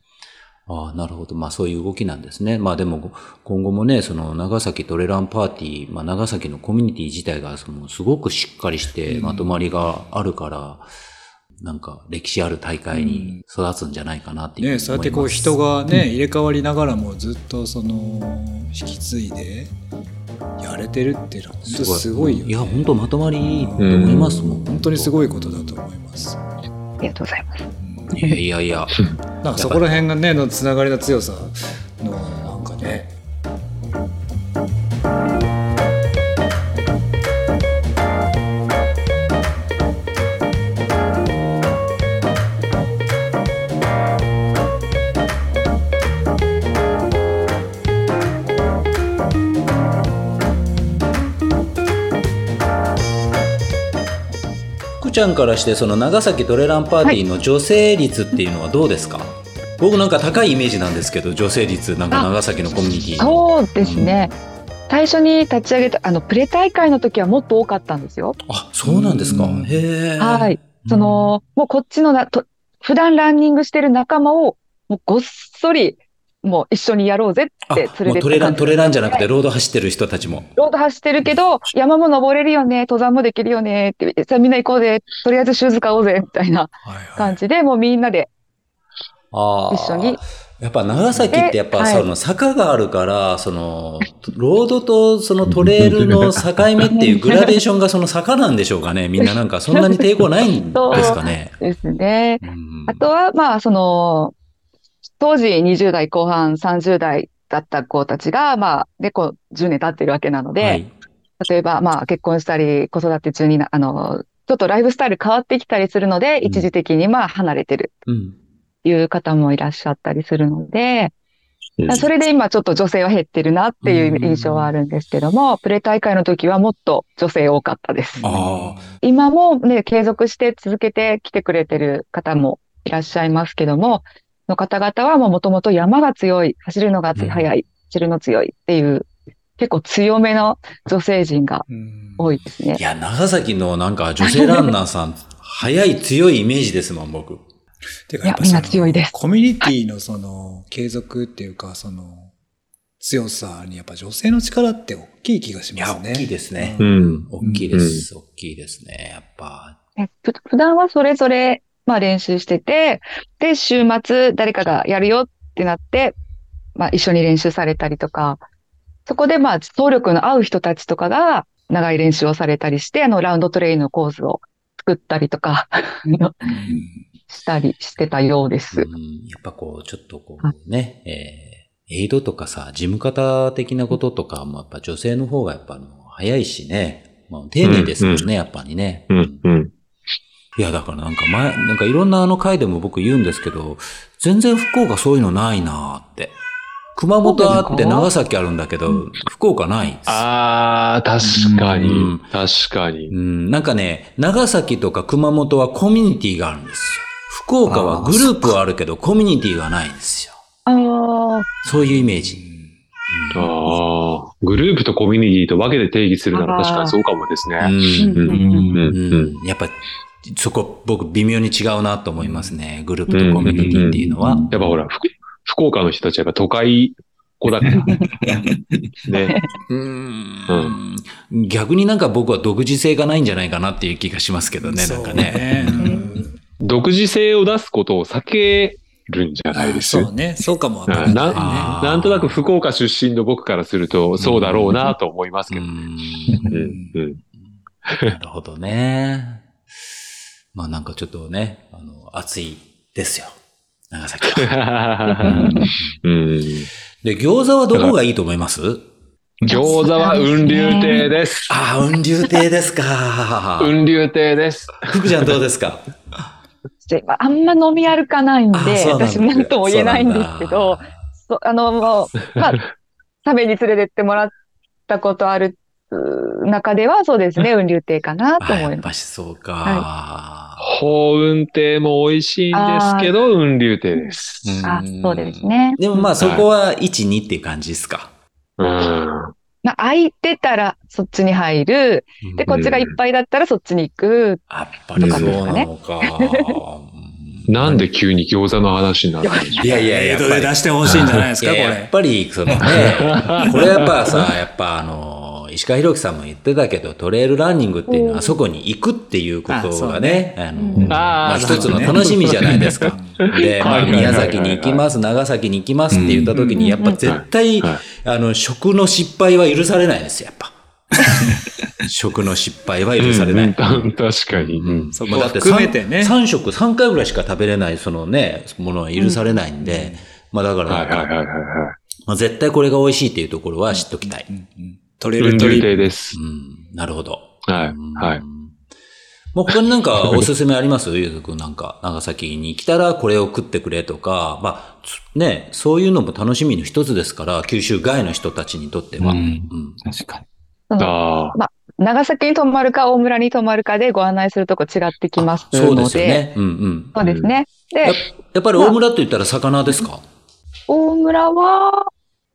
ああ、なるほど。まあそういう動きなんですね。まあでも、今後もね、その長崎トレランパーティー、まあ長崎のコミュニティ自体がそのすごくしっかりしてまとまりがあるから、なんか歴史ある大会に育つんじゃないかなっていうふうに思いまね、す。そうやってこう人がね、入れ替わりながらもずっとその引き継いでやれてるっていうのは本当すごいよね。いや、本当まとまりいいと思いますもん。本当にすごいことだと思います。ありがとうございます。いやいやいや。なんかそこら辺がねのつながりの強さのなんかね。福ちゃんからして、その長崎トレランパーティーの女性率っていうのはどうですか、僕なんか高いイメージなんですけど、女性率、なんか長崎のコミュニティの。そうですね。最初に立ち上げた、あの、プレ大会の時はもっと多かったんですよ。あ、そうなんですか。うんへえ。はい。その、もうこっちのな、と普段ランニングしてる仲間を、もうごっそり、もう一緒にやろうぜってあ、連れてもうトレラン、トレランじゃなくて、はいロード走ってる人たちも。ロード走ってるけど、山も登れるよね、登山もできるよねって、さあみんな行こうぜ、とりあえずシューズ買おうぜ、みたいなはいはい感じで、もうみんなでああ。一緒に。やっぱ長崎ってやっぱはいその坂があるから、その、ロードとそのトレイルの境目っていうグラデーションがその坂なんでしょうかね。みんななんかそんなに抵抗ないんですかね。[LAUGHS] ですね。うんあとは、まあ、その、当時20代後半、30代だった子たちが、まあ、で、こう、10年経ってるわけなので、はい。例えば、まあ、結婚したり、子育て中にな、あの、ちょっとライフスタイル変わってきたりするので、うん。一時的にまあ、離れてる。いう方もいらっしゃったりするので、うん。それで今ちょっと女性は減ってるなっていう印象はあるんですけども、プレ大会の時はもっと女性多かったです。あ今もね、継続して続けてきてくれてる方もいらっしゃいますけども、の方々はもともと山が強い、走るのがうん速い、走るの強いっていう、結構強めの女性陣がうん多いですねあ。い。や、長崎のなんか女性ランナーさん、速い強いイメージですもん、僕。てかやっぱいやみんな強いですコミュニティのその継続っていうか、その強さにやっぱ女性の力って大きい気がしますね。大きいですね。うん。大きいです。大きいですね。やっぱ。普段はそれぞれ、まあ練習してて、で、週末誰かがやるよってなって、まあ一緒に練習されたりとか、そこでまあ走力の合う人たちとかが長い練習をされたりして、あのラウンドトレインのコースを作ったりとかうんしたりしてたようです。うんやっぱこう、ちょっとこうね、えーエイドとかさ、事務方的なこととかもやっぱ女性の方がやっぱあの早いしね、まあ、丁寧ですもんね、うんやっぱりね。うん。うん。いや、だからなんか前、なんかいろんなあの回でも僕言うんですけど、全然福岡そういうのないなーって。熊本あって長崎あるんだけど、福岡ないんですよああ、確かにうん。確かに。うん、なんかね、長崎とか熊本はコミュニティがあるんですよ。福岡はグループはあるけど、コミュニティがないんですよ。ああ、そういうイメージ。ああ、グループとコミュニティと分けて定義するなら確かにそうかもですね。うんうんうんうんうん。うんやっぱ、そこ僕微妙に違うなと思いますね。グループとコミュニティっていうのは。やっぱほら、福福岡の人たちはやっぱ都会子だから。[LAUGHS] ね。うん逆になんか僕は独自性がないんじゃないかなっていう気がしますけどね、なんかね。独自性を出すことを避けるんじゃないですそうね。そうかもなね。あーなんとなく福岡出身の僕からすると、そうだろうなと思いますけど。うんうん。うん。なるほどね。まあなんかちょっとね、あの、暑いですよ。長崎は。[LAUGHS] うん。で、餃子はどこがいいと思います？餃子は雲流亭です。ああ、雲流亭ですか。[LAUGHS] 雲流亭です。福ちゃんどうですか？であんま飲み歩かないんで、んだ私なんとも言えないんですけど、そうあの、もう、まあ、食べに連れてってもらったことある中では、そうですね、雲流亭かなと思います。ぱしそうか。法運亭も美味しいんですけど、雲流亭です。あ、そうですね。でもまあそこは1、2っていう感じですか？うん。まあ、空いてたらそっちに入る。で、こっちがいっぱいだったらそっちに行く。やっぱりそうなのか。[LAUGHS] なんで急に餃子の話になったんでしょいやいや、映やっぱり像で出してほしいんじゃないですか、こいややっれ。ぱり、そのね、これやっぱさ、やっぱあの、石川博樹さんも言ってたけど、トレイルランニングっていうのはそこに行くっていうことがね、あの、うん。まあ一つの楽しみじゃないですか。[LAUGHS] で、まあ宮崎に行きます、長崎に行きますって言った時に、やっぱ絶対あの、食の失敗は許されないですよ、やっぱ。[LAUGHS] 食の失敗は許されない。うん。うん。確かに。うん。そこは含めてね。3食、3回ぐらいしか食べれない、そのね、ものは許されないんで、まあだから。まあ、絶対これが美味しいっていうところは知っときたい。うん。うんトレイ雲流ルトリ亭です。うん、なるほど。はいうん。はい。もう他になんか [LAUGHS] おすすめあります？ゆうずくんなんか、長崎に来たらこれを食ってくれとか、まあ、つね、そういうのも楽しみの一つですから、九州外の人たちにとっては。うんうん確かに。そのああ。長崎に泊まるか大村に泊まるかでご案内するとこ違ってきますので。そうですよね。うんうん。そうですね。やで、やっぱり大村って言ったら魚ですか？大村は、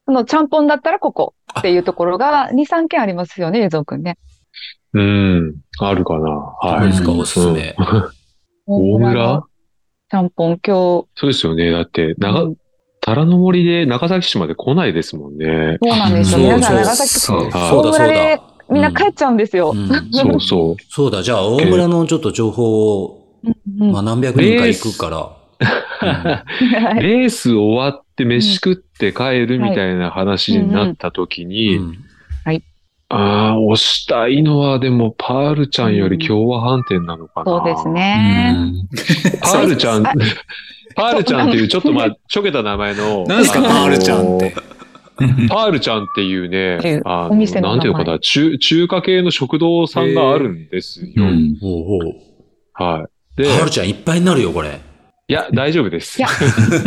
その、ちゃんぽんだったらここっていうところが2、3軒ありますよね、映像くんね。うん。あるかな。はい。どうですか、おすすめ。[LAUGHS] 大村？のちゃんぽん、今そうですよね。だって、日、長う、ん虎ノ森で長崎市まで来ないですもんね。そうなんですよ。皆さん長崎、そうはいそうだそう大村でだ。みんな帰っちゃうんですよ。うん [LAUGHS] そうそう。そうだ、じゃあ大村のちょっと情報を、うんまあ何百人か行くから。[LAUGHS] はいレース終わって飯食って帰るみたいな話になった時に、うんああ、押したいのはでもパールちゃんより共和飯店なのかな。そうですね。パールちゃんあ、[LAUGHS] パールちゃんっていうちょっとまあ、ちょけた名前の。何ですか、パールちゃんって。[LAUGHS] パールちゃんっていうね、あお店の名前なんていうのかな、中、中華系の食堂さんがあるんですよ。うん。ほうほう。はい。で、はるちゃんいっぱいになるよ、これ。いや、大丈夫ですいや。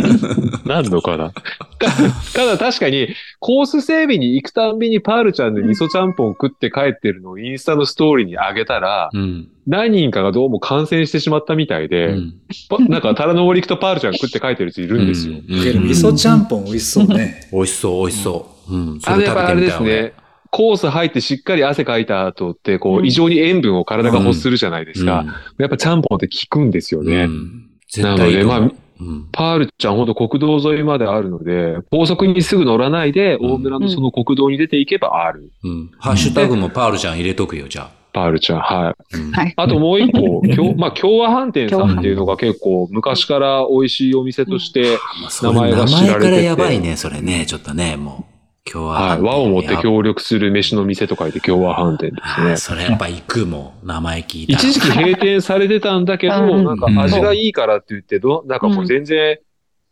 [LAUGHS] なんのかな？た [LAUGHS] ただ確かに、コース整備に行くたんびにパールちゃんで味噌ちゃんぽん食って帰ってるのをインスタのストーリーに上げたら、うん。何人かがどうも感染してしまったみたいで、うんパなんか、タラの森行くとパールちゃん食って帰ってる人いるんですよ。味噌ちゃんぽん美味しそうね。[LAUGHS] 美味しそう、美味しそう。うん。そあれやっぱあれです俺ね。コース入ってしっかり汗かいた後って、こう、うん異常に塩分を体が欲するじゃないですか。うんやっぱちゃんぽんって効くんですよね。うん絶対なのでうんパールちゃんほんと国道沿いまであるので、高速にすぐ乗らないで、うん大村のその国道に出ていけばある。うん。ハッシュタグもパールちゃん入れとくよ、じゃパールちゃん、はい。あ。うんはい。あともう一個、[LAUGHS] 共まあ、共和飯店さんっていうのが結構昔から美味しいお店として、名前が知られてて名前からやばいね、それね、ちょっとね、もう。今日は。はい。和をもって協力する飯の店と書いて共和飯店ですね。それやっぱ行くもん、名前聞いたら。一時期閉店されてたんだけど、うんなんか味がいいからって言って、ど、なんかもう全然、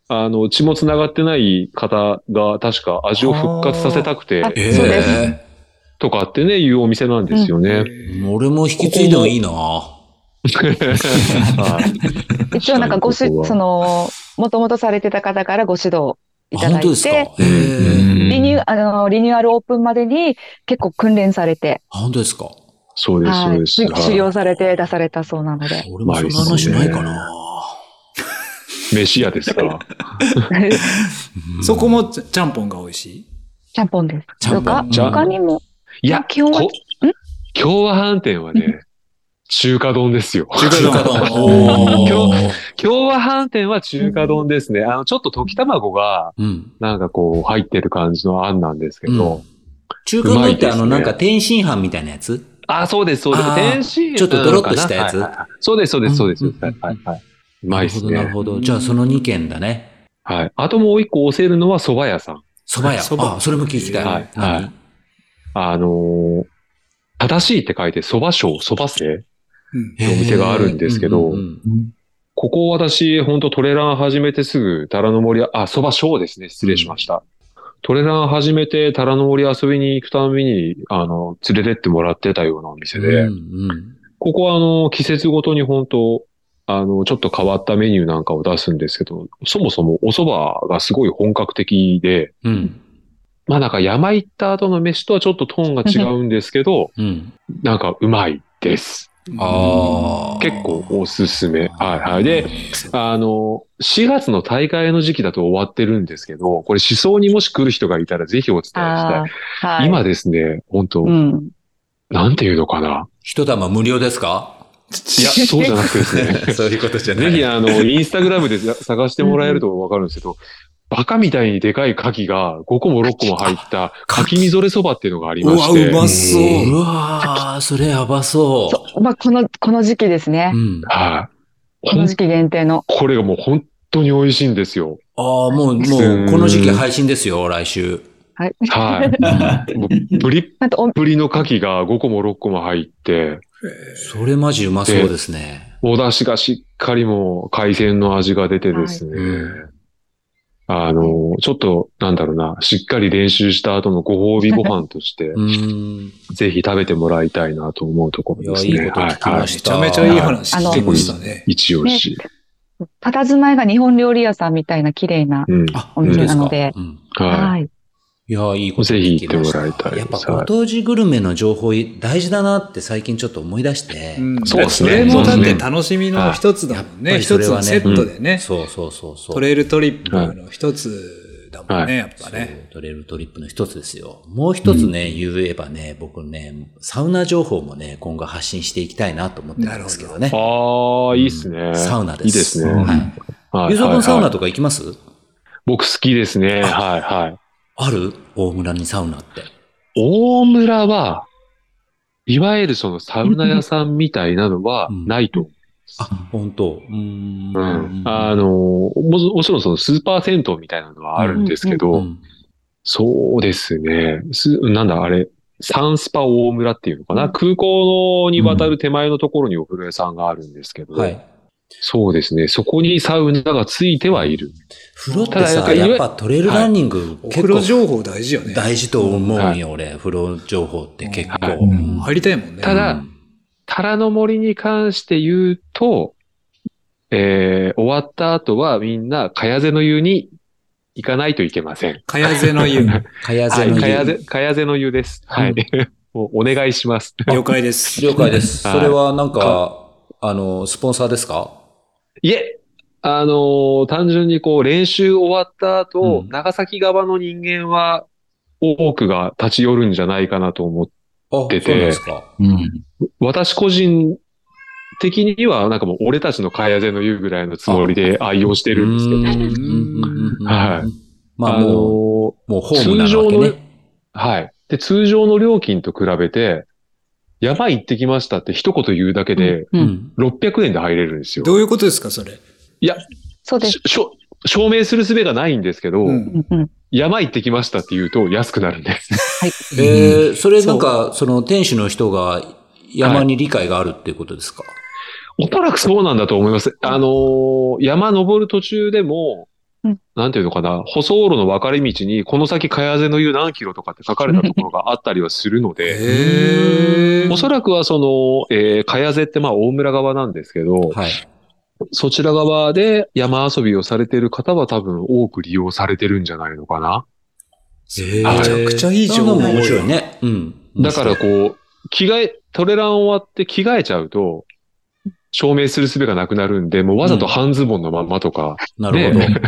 あの、血も繋がってない方が確か味を復活させたくてそうですえとかってね、いうお店なんですよね。俺も引き継いでもいいなはい [LAUGHS] 一応なんかごし、その、もともとされてた方からご指導いあただい本当ですか？て、ええリニュー、あの、リニューアルオープンまでに結構訓練されて、あ本当ですか？そうです、そうはい、です。修行されて出されたそうなので。俺もそんな話ないかな。飯屋ですか？うん。そこもちちゃんぽんが美味しい？ちゃんぽんです。ちゃんぽん。他にも、いや、基本はこ共和飯店はね、中華丼ですよ。中中華丼。今 [LAUGHS] おー共和飯店は中華丼ですね。あの、ちょっと溶き卵が、うん。なんかこう、入ってる感じのあんなんですけど。中華丼ってあの、なんか天津飯みたいなやつ？あ、そうです、そうです天津ちょっとドロッとしたやつ？はいはいはいそうです、そうです、そうです。うんはい、はい、はい。うまいですなるほど、なるね。ほど。じゃあその2軒だね。はい。あともう一個押せるのは蕎麦屋さん。蕎麦屋。蕎麦あ、それも聞きたい。はい何はいあのー正しいって書いて蕎麦賞、蕎麦生お店があるんですけどここ私、本当トレラン始めてすぐ、タラの森、あ、蕎麦賞ですね。失礼しました。トレラン始めて、タラの森遊びに行くたびに、あの、連れてってもらってたようなお店で、うんうんここはあの、季節ごとに本当あの、ちょっと変わったメニューなんかを出すんですけど、そもそもお蕎麦がすごい本格的で、うん。まあなんか山行った後の飯とはちょっとトーンが違うんですけど、うん。なんかうまいです。ああ。結構おすすめ。はいはい。で、あの、4月の大会の時期だと終わってるんですけど、これ思想にもし来る人がいたらぜひお伝えしたあい。あ、はい。今ですね、本当、うん。なんていうのかな。一玉無料ですか？いや、そうじゃなくてですね。[LAUGHS] そういうことじゃぜひ、あの、インスタグラムで探してもらえるとわかるんですけど、バカみたいにでかい牡蠣が5個も6個も入った牡蠣みぞれそばっていうのがありまうわ、して。うまそう。うわー、それやばそそう、まあ、この、この時期ですねう。う。ん。はい。この時期限定の。これがもう本当に美味しいんですよ。ああ、もう、もう、この時期配信ですよ、来週。はい。はい。もう [LAUGHS] プリッあと、おプリの牡蠣が5個も6個も入って、それマジうまそうですね。お出汁がしっかりもう海鮮の味が出てですね。はいあの、ちょっと、なんだろうな、しっかり練習した後のご褒美ご [LAUGHS] 飯として。ぜひ食べてもらいたいなと思うところですね。いやいいこと聞きまめしちゃめちゃいい話聞きましたね。一押し。佇まいが日本料理屋さんみたいな綺麗なお店なので。うんははい。いや、いいことぜひ聞きました行ってもらいたいやっぱはいご当地グルメの情報大事だなって最近ちょっと思い出して。うんそうですねそれもだって楽しみの一つだもんね。りそれはね一つのセットでね。そうそうそうそう。トレイルトリップの一つだもんね、やっぱね。トレイルトリップの一つですよ。もう一つね、言えばね、僕ね、サウナ情報もね、今後発信していきたいなと思ってるんですけどね。ああ、いいっすね。サウナです。いいですね。はい。はいゆうぞくんサウナととか行きます？僕好きですね。はいはい。ある？大村にサウナって。大村は、いわゆるそのサウナ屋さんみたいなのはうんないと思あ、本当うーん。う。うん。あの、ももちろんそのスーパー銭湯みたいなのはあるんですけど、うんそうですね。す、なんだあれ、サンスパ大村っていうのかな、空港に渡る手前のところにお風呂屋さんがあるんですけど、はい。そうですね。そこにサウナがついてはいる。風呂ってたださ、やっぱトレイルランニングお結構風呂情報大事よね。大事と思うよ、俺。風呂情報って結構。はいうん入りたいもんね。ただ虎の森に関して言うと、えー、終わった後はみんな、かやぜの湯に行かないといけません。かやぜの湯。[LAUGHS] かやはい、ぜの湯かやぜ、かやぜの湯です。はい。[LAUGHS] お願いします。了解です。了解です。はいそれはなんか、あの、スポンサーですか？いえ、あのー単純にこう練習終わった後、うん長崎側の人間は多くが立ち寄るんじゃないかなと思って、てそうなん。私個人的にはなんかもう俺たちのかやぜの湯ぐらいのつもりで愛用してるんですけど、はい。まああのーもう、もうホームなわけ通常のね。はい。で、通常の料金と比べて、山行ってきましたって一言言うだけで、う。うんん。600円で入れるんですよ。どういうことですか、それ？そうですし。しょ証明する術がないんですけど、うんうんうん。山行ってきましたって言うと安くなるんです。はい。えー、それなんか、その店主の人が山に理解があるっていうことですか、おそらくそうなんだと思います。あのー山登る途中でも、うんなんていうのかな、舗装路の分かれ道に、この先、かやぜの湯何キロとかって書かれたところがあったりはするので、へーおそらくはその、えー、かやぜってまあ大村側なんですけど、はい。そちら側で山遊びをされている方は多分多く利用されてるんじゃないのかな。めめちゃくちゃいい情報も面白いね。うん。だからこう、着替え、トレラン終わって着替えちゃうと、証明する術がなくなるんで、もうわざと半ズボンのまんまとか。なるほど。ね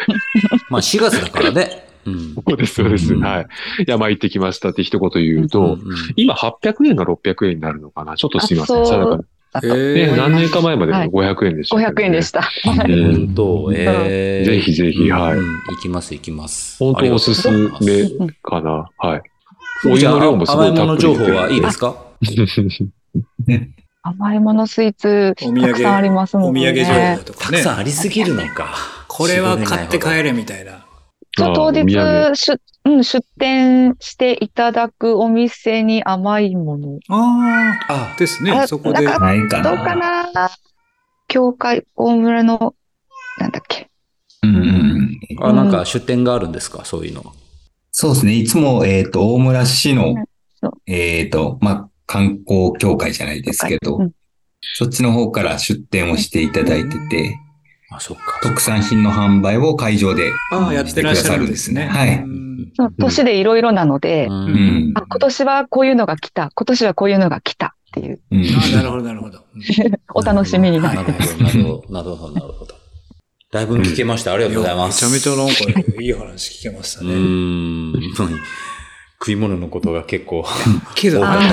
[LAUGHS] まあ4月だからね。うん。そうです、そうです。うんはい。山行ってきましたって一言言うと、うんうん今800円が600円になるのかな？ちょっとすいません。あそう定かにあとへーね、何年か前まではい500円でした、500円でし。た。うん本当、えー、ぜひぜひはい行きます、行きます。本当おすすめかな？はい。お湯の量もすごい甘いもの情報はいいでですか？[LAUGHS] 甘いものスイーツ、お土産たくさんありますもんね。お土産情報とかねたくさ。んありすぎるのか。これは買って帰る。れみたいな。そう当日出、うん、出店していただくお店に甘いもの。あああ、ですね。あそこで。どうかな？教会、大村の、なんだっけ？うんうんうん。あ、なんか出店があるんですか？そういうのは。そうですね。いつも、えっ、と、大村市のえっ、と、まあ、観光協会じゃないですけど、うんそっちの方から出店をしていただいてて、あ、そっか。特産品の販売を会場で、ああ、やってらっしゃるんですね。はい年でいろいろなので、ううんん。あ、今年はこういうのが来た。今年はこういうのが来たっていう。うんああ、なるほど、なるほ [LAUGHS] お楽しみになます。ほど、なるほど、なるほど、なるほど。だいぶ聞けました。ありがとうございます。めちゃめちゃなんかいい話聞けましたうね。ーん。食い物のことが結構。けど、案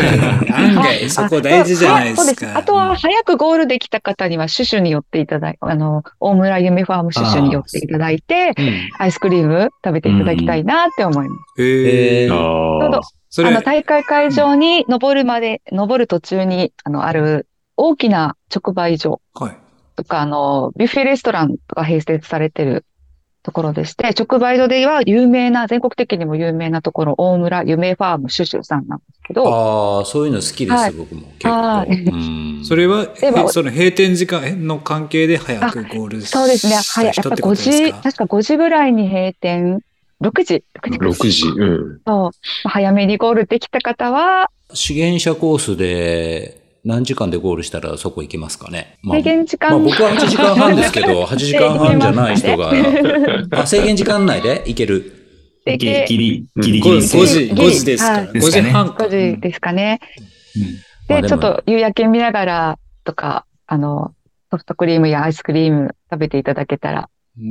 外そこ大事じゃないですか。あとは、早くゴールできた方には、シュシュに寄っていただいあの、大村夢ファームシュシュに寄っていただいて、アイスクリーム食べていただきたいなって思います。へーえーちょうどああ。それあの、、大会会場に登るまで、登る途中に、あの、ある大きな直売所はい。とか、あの、ビュッフェレストランとか併設されてるところでして、直売所では有名な、全国的にも有名なところ、大村夢ファームシュシュさんなんですけど、ああ、そういうの好きです、はい僕も結構。[LAUGHS] それは、その閉店時間の関係で早くゴールそうですね。はい。やっぱ5人ってことです時、か確か5時ぐらいに閉店、6時、6時。6時。うん。そう。まあ早めにゴールできた方は、資源者コースで何時間でゴールしたらそこ行けますかね？まあ制限時間、まあ僕は8時間半ですけど、[LAUGHS] 8時間半じゃない人が、あ制限時間内で行ける？でギリギリ、ギリギ5リ時、5時、ギリ5時ですから。はい5時半か。5時ですかね。まあで、ちょっと夕焼け見ながらとか、あの、ソフトクリームやアイスクリーム食べていただけたらうん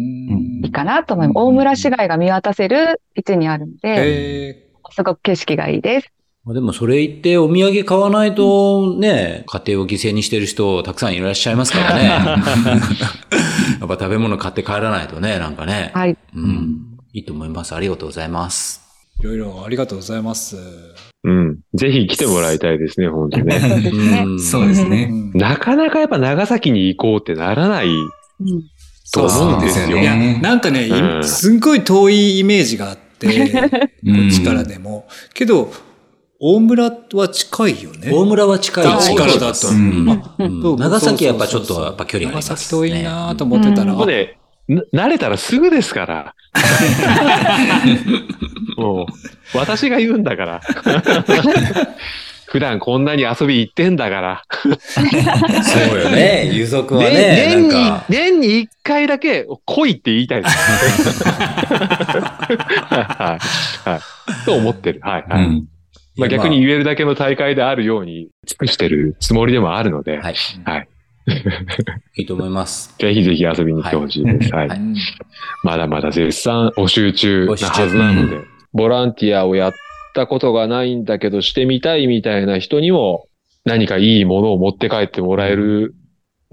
いいかなと思います。大村市街が見渡せる位置にあるので、えすごく景色がいいです。まあでもそれ言ってお土産買わないとね、家庭を犠牲にしてる人たくさんいらっしゃいますからね。[LAUGHS] [LAUGHS] やっぱ食べ物買って帰らないとね、なんかね。はい。うん。いいと思います。ありがとうございます。ーいろいろありがとうございます。うん。ぜひ来てもらいたいですね、本当ね。そうですね。うんそうですね。うんなかなかやっぱ長崎に行こうってならないうんと思うんですよ。そうですよいや、ねなんかね、いうんすんごい遠いイメージがあって、[LAUGHS] こっちからでも。けど、大村は近いよね。大村は近いこっちからだと。長崎はやっぱちょっとやっぱ距離があります、長崎遠いなぁと思ってたら、うんもうね、な慣れたらすぐですから。[LAUGHS] もう、私が言うんだから。[LAUGHS] 普段こんなに遊び行ってんだから。そうよね。ゆぞくはねね、年になんか、、年に一回だけ来いって言いたいです。[LAUGHS] はい。はい。と思ってる。はい。はい。うんまあ逆に言えるだけの大会であるように尽くしてるつもりでもあるので、はい。はい。[LAUGHS] いいと思います。ぜひぜひ遊びに来てほしいです。はい。はいうんまだまだ絶賛募集中なはずなので、ボランティアをやったことがないんだけどしてみたいみたいな人にも何かいいものを持って帰ってもらえるん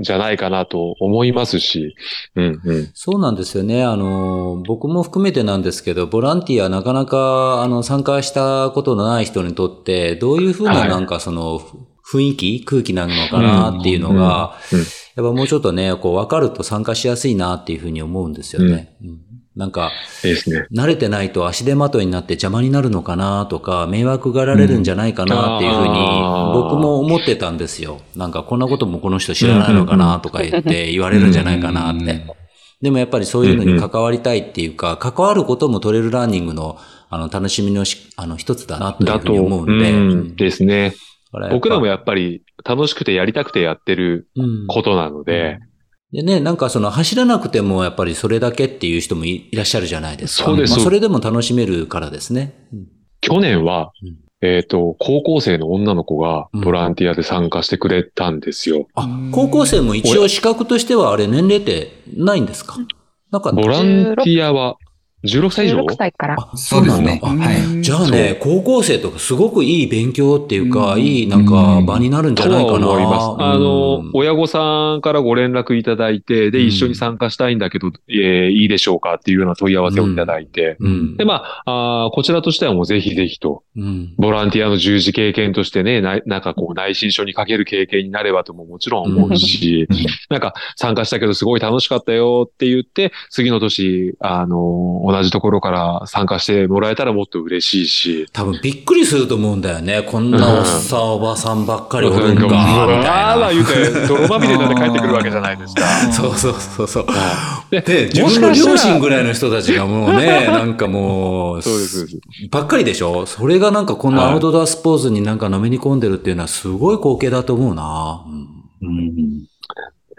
じゃないかなと思いますし、うんうん。そうなんですよね。あの、僕も含めてなんですけど、ボランティアなかなか、あの、参加したことのない人にとって、どういうふうはないなんかその、雰囲気、空気なのかなっていうのが、やっぱもうちょっとね、こう分かると参加しやすいなっていうふうに思うんですよね。うんなんか。慣れてないと足手まといになって邪魔になるのかなとか、迷惑がられるんじゃないかなっていうふうに僕も思ってたんですよ。なんかこんなこともこの人知らないのかなとか言って言われるんじゃないかなって。でもやっぱりそういうのに関わりたいっていうか、関わることもトレイルランニングのあの楽しみのしあの一つだなというふうに思うんで。うんですね。僕らもやっぱり楽しくてやりたくてやってるうんことなので、でね、なんかその走らなくてもやっぱりそれだけっていう人もいいらっしゃるじゃないですか。そうですまあ、それでも楽しめるからですね。うん去年はうん、えっ、と、高校生の女の子がうんボランティアで参加してくれたんですよ。あ、高校生も一応資格としてはあれ年齢ってないんですか？なんか、ボランティアは16歳以上？16歳から。あそうですね。はい。じゃあね、高校生とかすごくいい勉強っていうか、うん。いいなんか場になるんじゃないかな。思います。あのうん、親御さんからご連絡いただいて、で、うん。一緒に参加したいんだけど、えーいいでしょうかっていうような問い合わせをいただいて、うん。で、まあ、あーこちらとしてはもうぜひぜひと、うん。ボランティアの従事経験としてね、ななんかこう内申書にかける経験になればとももちろん思うし、なんか参加したけどすごい楽しかったよって言って、次の年、あの、同じところから参加してもらえたらもっと嬉しいし、多分びっくりすると思うんだよね。こんなおっさんおばさんばっかりおるんか、みあたいな。ー言うて、泥まみれになって帰ってくるわけじゃないですか。そうそうそうそう。でで、自分の両親ぐらいの人たちがもうね、なんかもう、そうですばっかりでしょ？それがなんかこんなアウトドアスポーツになんかのめり込んでるっていうのはすごい光景だと思うな。うんうん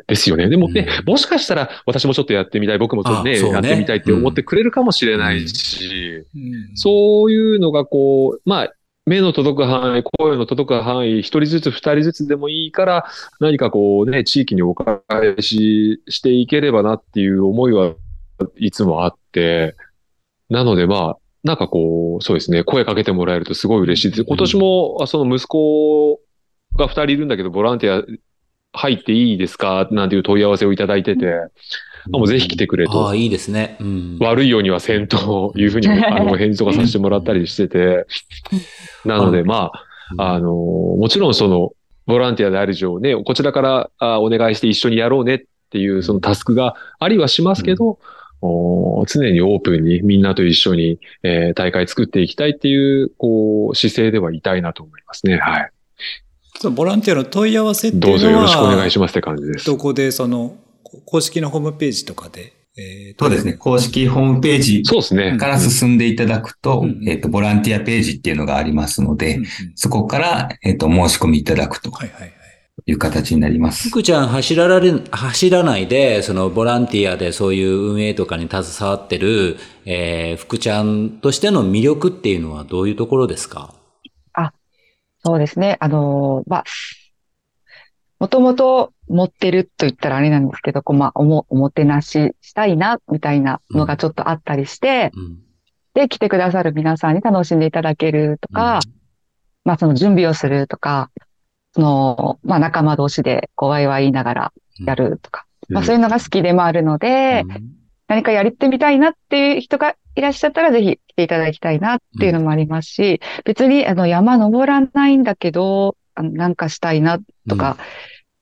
ですよね。でもね、うもしかしたら私もちょっとやってみたい、僕もちょっとね、ねやってみたいって思ってくれるかもしれないし、うんそういうのがこう、まあ、目の届く範囲、声の届く範囲、一人ずつ二人ずつでもいいから、何かこうね、地域にお返ししていければなっていう思いはいつもあって、なのでまあ、なんかこう、そうですね、声かけてもらえるとすごい嬉しいです。今年も、あその息子が二人いるんだけど、ボランティア入っていいですか？なんていう問い合わせをいただいてて、あもうぜひ来てくれあとあ、。いいですね。うん。悪いようにはせんというふうに、あの、返事とかさせてもらったりしてて、なので、まあ、あの、もちろんその、ボランティアである以上ね、こちらからあお願いして一緒にやろうねっていうそのタスクがありはしますけど、お常にオープンにみんなと一緒に、えー大会作っていきたいっていう、こう、姿勢ではいたいなと思いますね。はい。そのボランティアの問い合わせっていうのは、どうぞよろしくお願いしますって感じです。どこで、その、公式のホームページとかで、えーそうですね。。公式ホームページそうですね。から進んでいただくと、うんえっ、と、ボランティアページっていうのがありますので、うんうんそこから、えっ、と、申し込みいただくとはいはいはい。いう形になります。福ちゃん走られ、走らないで、そのボランティアでそういう運営とかに携わってる、えー、福ちゃんとしての魅力っていうのはどういうところですか？そうですね。あの、まあ、もともと持ってると言ったらあれなんですけど、こう、まあ、おも、おもてなししたいな、みたいなのがちょっとあったりして、うん。で、来てくださる皆さんに楽しんでいただけるとか、まあ、その準備をするとか、その、まあ、仲間同士で、こう、ワイワイ言いながらやるとか、まあ、そういうのが好きでもあるので、何かやってみたいなっていう人がいらっしゃったら、ぜひ来ていただきたいなっていうのもありますし、別に、あの、山登らないんだけど、あのなんかしたいなとか、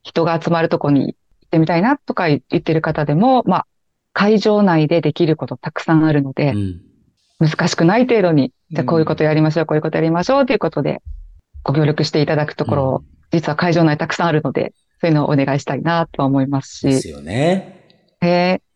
人が集まるとこに行ってみたいなとか言ってる方でも、まあ、会場内でできることたくさんあるのでう、ん。難しくない程度に、じゃあこういうことやりましょう、こういうことやりましょうということで、ご協力していただくところ、実は会場内たくさんあるので、そういうのをお願いしたいなとは思いますし、ですよね。へーうん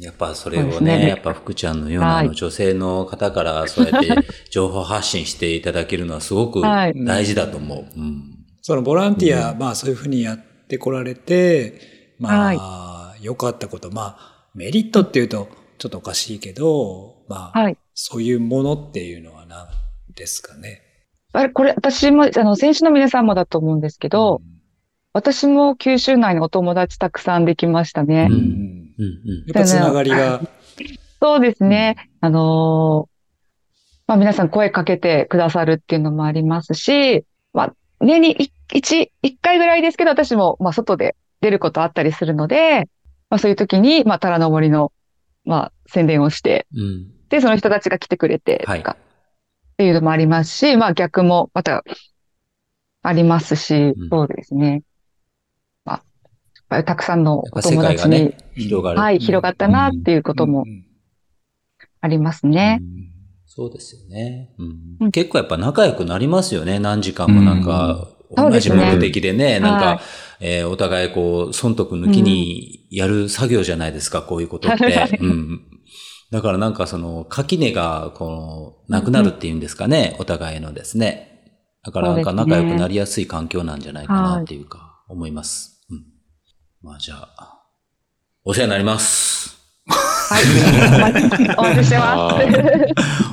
やっぱそれをねね、やっぱ福ちゃんのようなはいあの女性の方からそうやって [LAUGHS] 情報発信していただけるのはすごくはい大事だと思う。うん。そのボランティア、まあそういうふうにやってこられて、まあ、良かったこと、まあ、メリットっていうとちょっとおかしいけど、まあ、はい。そういうものっていうのは何ですかね？あれ、これ、私も、あの、選手の皆さんもだと思うんですけど、私も九州内のお友達たくさんできましたね。うん、うん。うん。うん。やっぱつながりが、そうですね。あのーまあ皆さん声かけてくださるっていうのもありますし、まあ年にい一、一回ぐらいですけど、私もまあ外で出ることあったりするので、まあそういう時に、まあタラの森の、まあ宣伝をして、うん。で、その人たちが来てくれて、はいとかっていうのもありますし、まあ逆もまたありますし、うんそうですね。ぱりたくさんのお友達に、界がね、広がる。はい、広がったなっていうこともうんうんありますね。うん。そうですよね、ううん。ん結構やっぱ仲良くなりますよね。何時間もなんか、同じ目的でね、なんか、はいえーお互いこう、損得抜きにやる作業じゃないですか、こういうことって。はい。うん。だからなんかその、垣根が、こう、なくなるっていうんですかね、お互いのですね。だからなんか仲良くなりやすい環境なんじゃないかなっていうか、思います。うん。まあじゃあ、お世話になります。はい。お待ちしてます。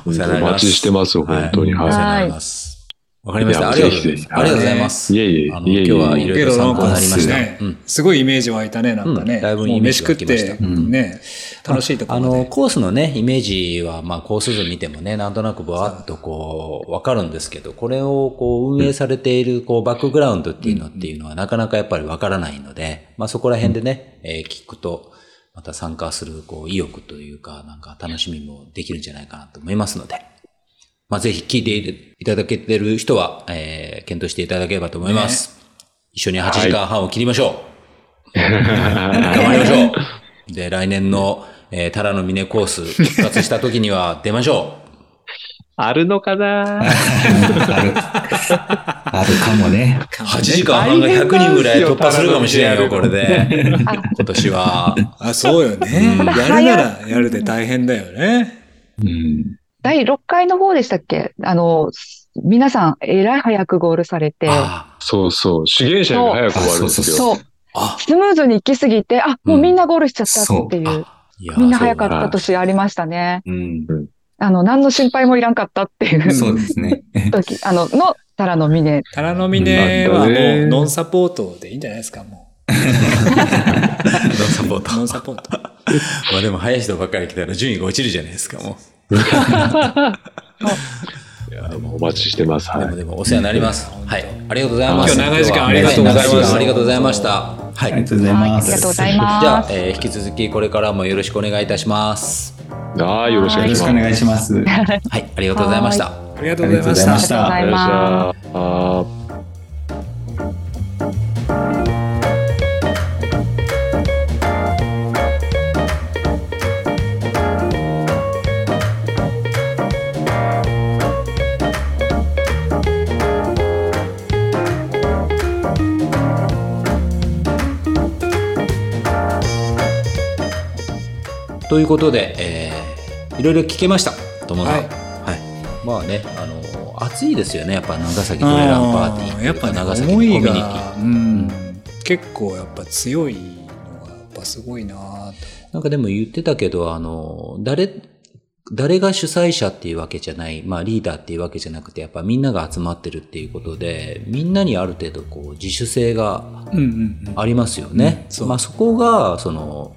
お世話になります。お待ちしてます、本当に。お世は話になります。わかりました。ありがとうございます。ありがとうございます。い。いえいえ、あの。今日はいろいろ参考になりました。すごいイメージ湧いたね、なんかね。うんだいぶもうイメージ飯食っ湧きましたて、ね、楽しいとこあの。コースのね、イメージは、まあ、コース図見てもね、なんとなくぼわっとこう、わかるんですけど、これをこう、運営されている、こう、バックグラウンドっていうのっていうのは、なかなかやっぱりわからないので、まあ、そこら辺でね、えー聞くと、また参加する、こう、意欲というか、なんか楽しみもできるんじゃないかなと思いますので、まあ、ぜひ聞いていただけてる人は、えー検討していただければと思います。一緒に8時間半を切りましょう。頑張りましょう。で、来年の、えー、タラの峰コース復活した時には [LAUGHS] 出ましょあるのかな？ある、あるかもね。う。8時間半が100人ぐらい突破するかもしれんよ、これで。今年は。あ、そうよね。うんやるならやるで大変だよね。うん。第6回の方でしたっけ？あの、皆さん、えらい早くゴールされて、あそうそう。資源者より早く終わるんですよ。そう、あ、スムーズに行き過ぎて、あ、もうみんなゴールしちゃったっていう、いやみんな早かった年ありましたね。うん。あの、何の心配もいらんかったっていうそうですね。[LAUGHS] 時、あの、の、タラの峰。タラの峰はもうノンサポートでいいんじゃないですか、も [LAUGHS] ノンサポーう。ト。ノンサポート。まあでも早い人ばっかり来たら順位が落ちるじゃないですか、も [LAUGHS] いやもうお待ちしてます。はい。もでもお世話になります。うんはい。ありがとうございます。今日長い時間ありがとうございましたは長時間ありがとうございました。はい。ありがとうございはい、あます。りがとうございます。じゃあ、えー引き続きこれからもよろしくお願いいたします。はい、よろしくお願いします。よろしくお願いします。はい。ありがとうございました。ありがとうございましたありがとうございま。したありがとうございます。あーということで、えーいろいろ聞けました。友さん。ははいい。まあね、あの、暑いですよね。やっぱ長崎トレランパーティー。やっぱね、長崎のコミュニティ。が、うん、結構やっぱ強いのがやっぱすごいな。なんかでも言ってたけど、あの、誰、誰が主催者っていうわけじゃない、まあリーダーっていうわけじゃなくて、やっぱみんなが集まってるっていうことで、みんなにある程度こう自主性が。ありますよね。まあそこが、その、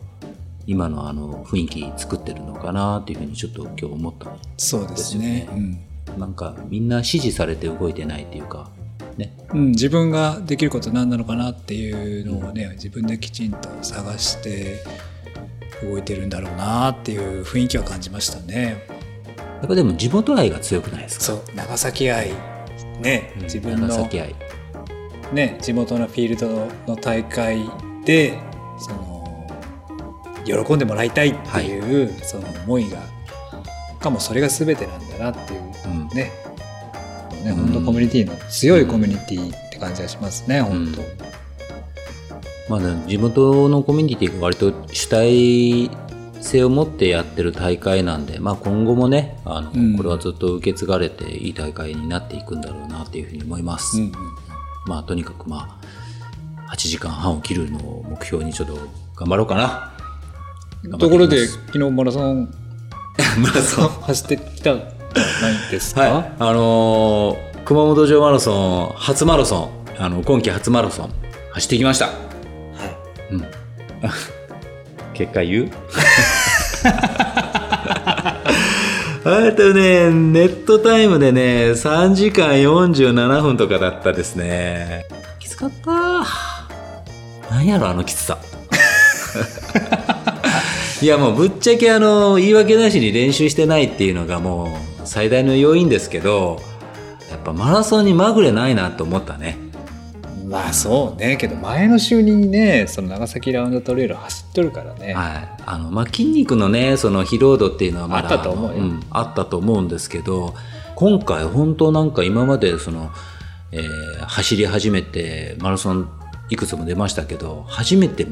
今のあの雰囲気作ってるのかなっていうふうにちょっと今日思った。そうですね。なんかみんな指示されて動いてないっていうか、ね。うんうん、自分ができること何なのかなっていうのをね、自分できちんと探して動いてるんだろうなっていう雰囲気は感じましたね。やっぱでも地元愛が強くないですか？そう、長崎愛。ね、うん自分の長崎愛。ね、地元のフィールドの大会でその喜んでもらいたいっていう、その思いがかもそれが全てなんだなっていううんね,、ねうん本当コミュニティの強いコミュニティって感じがしますね、本当。まあね、地元のコミュニティが割と主体性を持ってやってる大会なんで、まあ、今後もねあの、うんこれはずっと受け継がれていい大会になっていくんだろうなっていうふうに思います。うんうんまあとにかくまあ8時間半を切るのを目標にちょっと頑張ろうかな。ところで昨日マラソン [LAUGHS] マラソン走ってきたんじゃないですか、はい、あのー熊本城マラソン初マラソンあの今季初マラソン走ってきました。うん。[LAUGHS] 結果言う？[LAUGHS] あとね、ネットタイムでね、3時間47分とかだったですね。きつかった。なんやろ、あのきつさ。いや、もうぶっちゃけあの、言い訳なしに練習してないっていうのがもう最大の要因ですけど、やっぱマラソンにまぐれないなと思ったね。まあそうね。けど前の週にねその長崎ラウンドトレイル走っとるからね、はい、あのまあ、筋肉のねその疲労度っていうのはまだあったと思うよ。あのんあったと思うんですけど今回本当なんか今までその、えー走り始めてマラソンいくつも出ましたけど初めて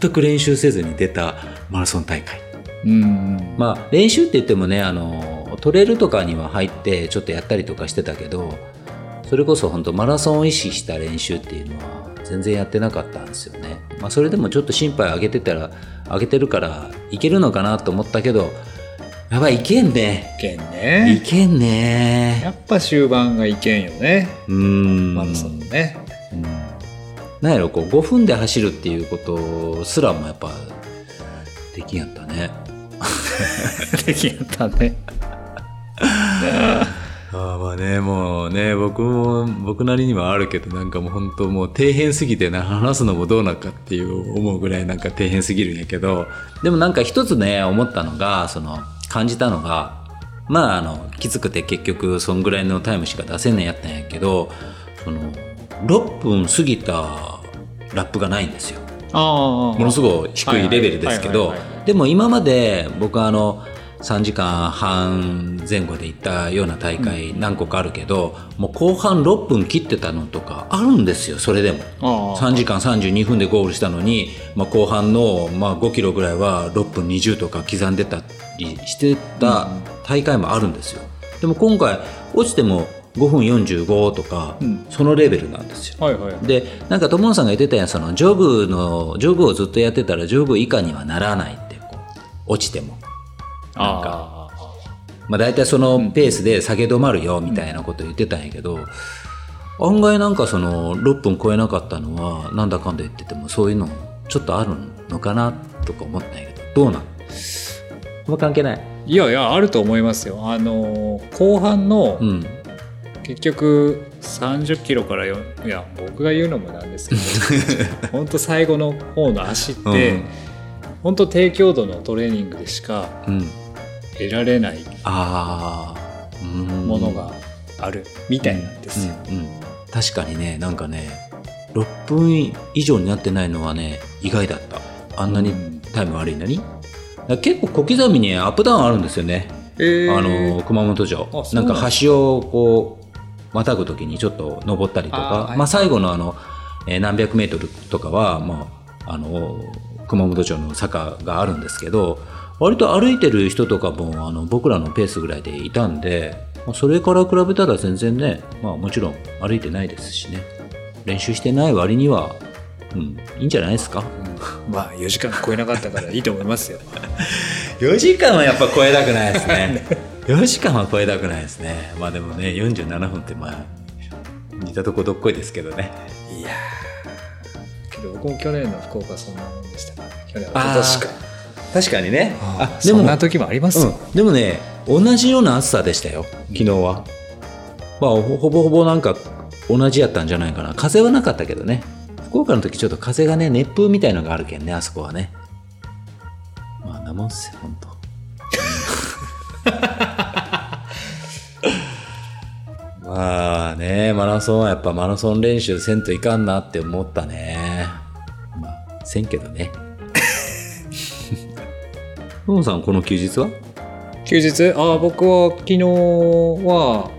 全く練習せずに出たマラソン大会。うんうんまあ練習って言ってもねあのトレイルとかには入ってちょっとやったりとかしてたけどそれこそ本当マラソンを意識した練習っていうのは全然やってなかったんですよね。まあそれでもちょっと心配上げてたら上げてるからいけるのかなと思ったけどやばいいけんね。いけんいねけんね。やっぱ終盤がいけんよねうーん。マラソンのねうんなんやろこう5分で走るっていうことすらもやっぱできんやったね。[LAUGHS] できやったねあ [LAUGHS] あまあねもうね僕も僕なりにはあるけどなんかもう本当もう底辺すぎてね話すのもどうなのかっていう思うぐらいなんか底辺すぎるんやけどでもなんか一つね思ったのがその感じたのがまああのきつくて結局そんぐらいのタイムしか出せんねんやったんやけどその6分過ぎたラップがないんですよ。ものすごい低いレベルですけどでも今まで僕はあの3時間半前後で行ったような大会何個かあるけど、もう後半6分切ってたのとかあるんですよそれでも。ああ3時間32分でゴールしたのに、まあ、後半の、まあ、5キロぐらいは6分20とか刻んでたりしてた大会もあるんですよ。でも今回落ちても5分45とか、うん。そのレベルなんですよ。はいはいでなんか友野さんが言ってたやんそのジョグのジョグをずっとやってたらジョグ以下にはならないってこう落ちても。なんか。あまあ大体そのペースで下げ止まるよみたいなこと言ってたんやけど、案外なんかその6分超えなかったのはなんだかんだ言っててもそういうのちょっとあるのかなとか思ったんやけどどうなん？あんま関係ない。いやいやあると思いますよ。あの後半の、うん結局30キロからよいや僕が言うのもなんですけど [LAUGHS] 本当最後の方の足って、うん。本当低強度のトレーニングでしかうん。得られないああうん。ものがあるみたいなんですよ。うんうん確かにねなんかね6分以上になってないのはね意外だった。あんなにうん。タイム悪いのに。結構小刻みにアップダウンあるんですよね、えー。あの熊本城。ななんか橋をこうまたぐ時にちょっと登ったりとかはい。まあ、最後のあの、えー何百メートルとかは、まあ、あの熊本城の坂があるんですけど割と歩いてる人とかもあの僕らのペースぐらいでいたんでまあそれから比べたら全然ね、まあ、もちろん歩いてないですしね。練習してない割には、うん、いいんじゃないですか？うん。まあ4時間超えなかったからいいと思いますよ。[LAUGHS] 4時間はやっぱ超えたくないですね [LAUGHS] 4時間は超えたくないですね。まあでもね47分ってまあ似たとこどっこいですけどね。いやー。けど僕も去年の福岡そんなもんでしたからね去年は。今年か。確かにね。ああでもそんな時もありますよ、うん、でもね同じような暑さでしたよ。昨日は。まあほほぼほぼなんか同じやったんじゃないかな。風はなかったけどね。福岡の時ちょっと風がね熱風みたいのがあるけんねあそこはね。まあなもんっすよほんとまあねマラソンはやっぱマラソン練習せんといかんなって思ったね。まあせんけどね。[LAUGHS] ふもさんこの休日は？休日？ああ僕は昨日は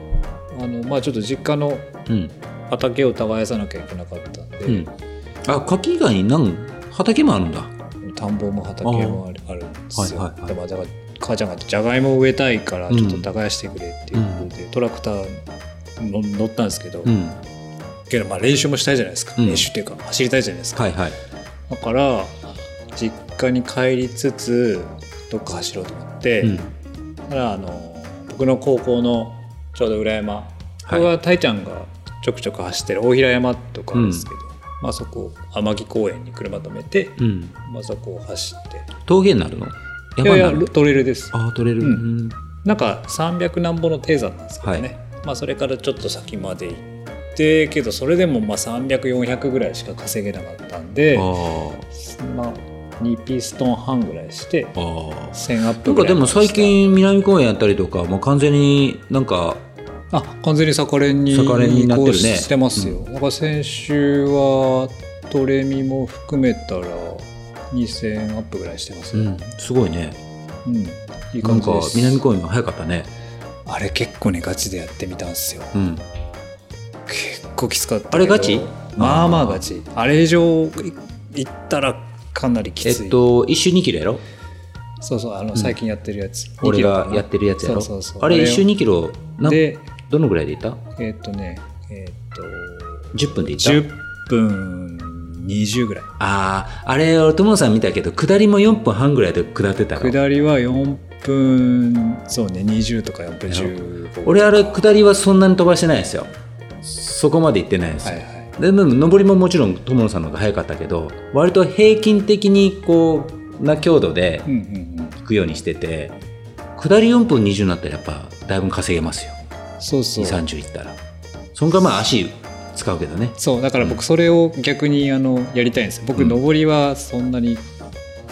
あのまあちょっと実家のうん。畑を耕さなきゃいけなかったんで、うん。あ、柿以外に何、畑もあるんだ。田んぼも畑もあるあるんですよ、はいはいはい。だから母ちゃんがじゃがいも植えたいからちょっと耕してくれっていうことで、トラクターの乗ったんですけど、うん。けどまあ練習もしたいじゃないですか、うん。練習っていうか走りたいじゃないですか、はいはい。だから実家に帰りつつどっか走ろうと思って、うん。だからあの僕の高校のちょうど裏山。こはい。れはたいちゃんがちょくちょく走ってる大平山とかですけど、まあそこ天城公園に車止めて、うん。まあそこを走って。峠になるの？いやいやトレイルです。ああ、取れる。ううん。ん。なんか300何歩の低山なんですけどね、まあそれからちょっと先まで行ってけどそれでもまあ300400ぐらいしか稼げなかったんであまあ2ピストン半ぐらいしてあ。ああ。1000アッなんプぐいからでも最近南公園やったりとか、もう完全になんか、あ完全に逆練に逆練になってるねしてますよ、だから先週はトレミも含めたら2000アップぐらいしてますよ、うん、すごいね。うんいいなんか感じです南公園が早かったね。あれ結構ねガチでやってみたんですよ。うん。結構きつかったあれガチ？まあまあ。ガチ。あれ以上い行ったらかなりきつい、えっと、一周2キロやろ？そうそうあの最近やってるやつ、2俺キロかな。がやってるやつやろ？そうそうあれ一周2キロ、なでどのぐらいでいった？えっとねえっと ?10 分でいった？10分20ぐらい。ああ、あれ、俺、友野さん見たけど、下りも4分半ぐらいで下ってたの。下りは4分そうね20とか4分15俺、あれ、下りはそんなに飛ばしてないですよ。そこまで行ってないですよ。はいはいででも、上りももちろん友野さんの方が早かったけど、割と平均的に、こう、な強度でうんうんうん行くようにしてて、下り4分20になったら、やっぱ、だいぶ稼げますよ。そうそう2、30いったら。そんからまあ、足使うけどね。そうだから僕それを逆にあのやりたいんですよ僕うん上りはそんなに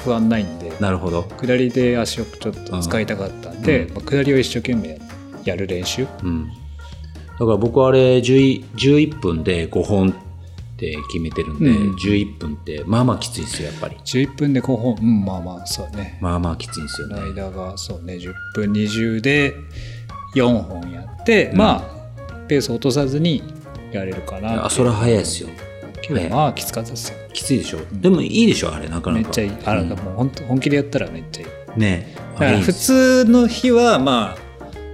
不安ないんで、なるほど。下りで足をちょっと使いたかったんで、うんまあ、下りを一生懸命やる練習うん。だから僕はあれ11、11分で5本って決めてるんで、うん11分って、まあまあきついですよ、やっぱり。11分で5本うんまあまあそうねまあまあきついんですよこね。の間がそうね10分20で4本やって、うんまあペース落とさずにやれるかなあ、それは早いですよ。けどまあきつかったですよきついでしょ。でもいいでしょ、あれ、なかなか。めっちゃいいあうんもう本当本気でやったらめっちゃいいねだから普通の日はま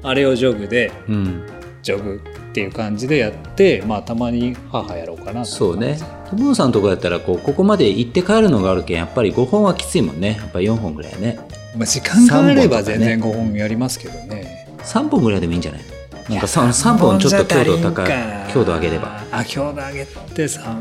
ああれをジョグでうん。ジョグっていう感じでやってまあたまに母やろうかなそうね。友野さんのとこやったら、こう、ここまで行って帰るのがあるけん、やっぱり5本はきついもんね。やっぱり4本ぐらいね。まあ、時間があれば全然5本やりますけどね3本ぐらいでもいいんじゃない？なんか 3, 三本ちょっと強度高い強度上げれば。あ強度上げて3本、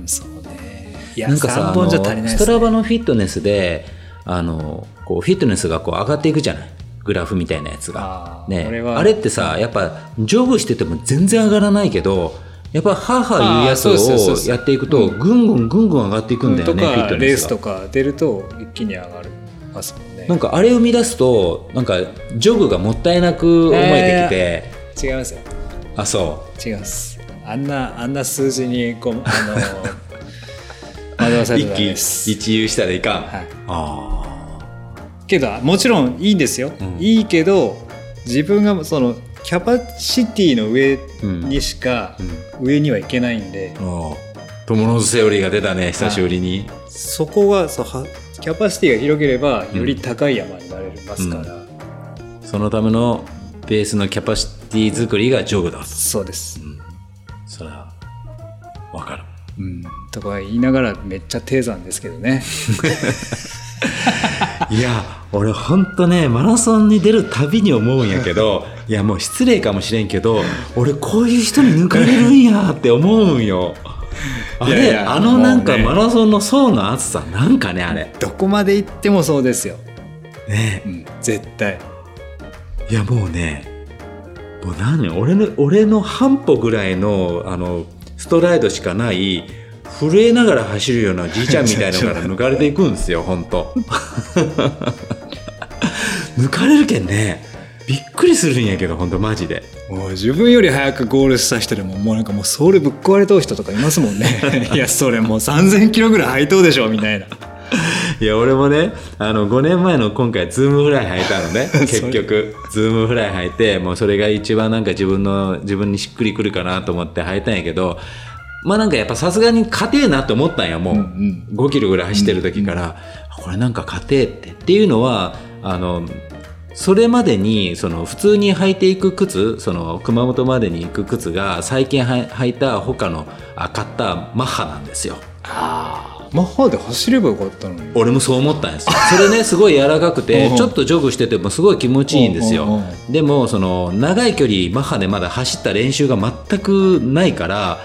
うん、そうね。いやなんかさ3本じゃ足りないね、ストラバのフィットネスであのこうフィットネスがこう上がっていくじゃない？グラフみたいなやつが。あーねあれってさやっぱジョグしてても全然上がらないけどやっぱハーハー言うやつをやっていくとぐんぐんぐんぐん上がっていくんだよね、とかフィットネスが。レースとか出ると一気に上がる。ますもんね。なんかあれを生み出すとなんかジョグがもったいなく思えてきて、違いますよ。あそ違います。あんなあんな数字にこうあの一喜一憂したらいかん、はい。あけどもちろんいいんですよ、うん。いいけど自分がそのキャパシティの上にしかうん。上にはいけないんで、ああ友のセオリーが出たね久しぶりに、そこがそうはキャパシティが広ければより高い山になれますから、そのためのベースのキャパシティ作りがジョグだと。そうです、それはわかる。うん、とか言いながらめっちゃ低山ですけどね。[LAUGHS] いや俺ほんとねマラソンに出るたびに思うんやけど [LAUGHS] いやもう失礼かもしれんけど俺こういう人に抜かれるんやって思うんよあれいやいやあのなんかマラソンの層の厚さなんかねあれ。どこまで行ってもそうですよ、ね。うん、絶対。いやもうねもう何俺の俺の半歩ぐらいのあのストライドしかない震えながら走るようなじいちゃんみたいなのから [LAUGHS] 抜かれていくんですよ本当 [LAUGHS] 抜かれるけんねびっくりするんやけど本当マジでもう自分より早くゴールした人でももうなんかもうソールぶっ壊れとう人とかいますもんね。[LAUGHS] いやそれもう3000キロぐらい履いとうでしょみたいな。いや俺もねあの5年前の今回ズームフライ履いたのね。[LAUGHS] 結局ズームフライ履いてもうそれが一番なんか自分の自分にしっくりくるかなと思って履いたんやけどまあなんかやっぱさすがに硬てえなって思ったんやもう、ん5キロぐらい走ってる時から、これなんか硬てえってっていうのはあのそれまでにその普通に履いていく靴その熊本までに行く靴が最近履い履いた他のあ買ったマッハなんですよ。マッハで走ればよかったのに。俺もそう思ったんですよ。それね [LAUGHS] すごい柔らかくてうんちょっとジョグしててもすごい気持ちいいんですうんうんよでもその長い距離マッハでまだ走った練習が全くないから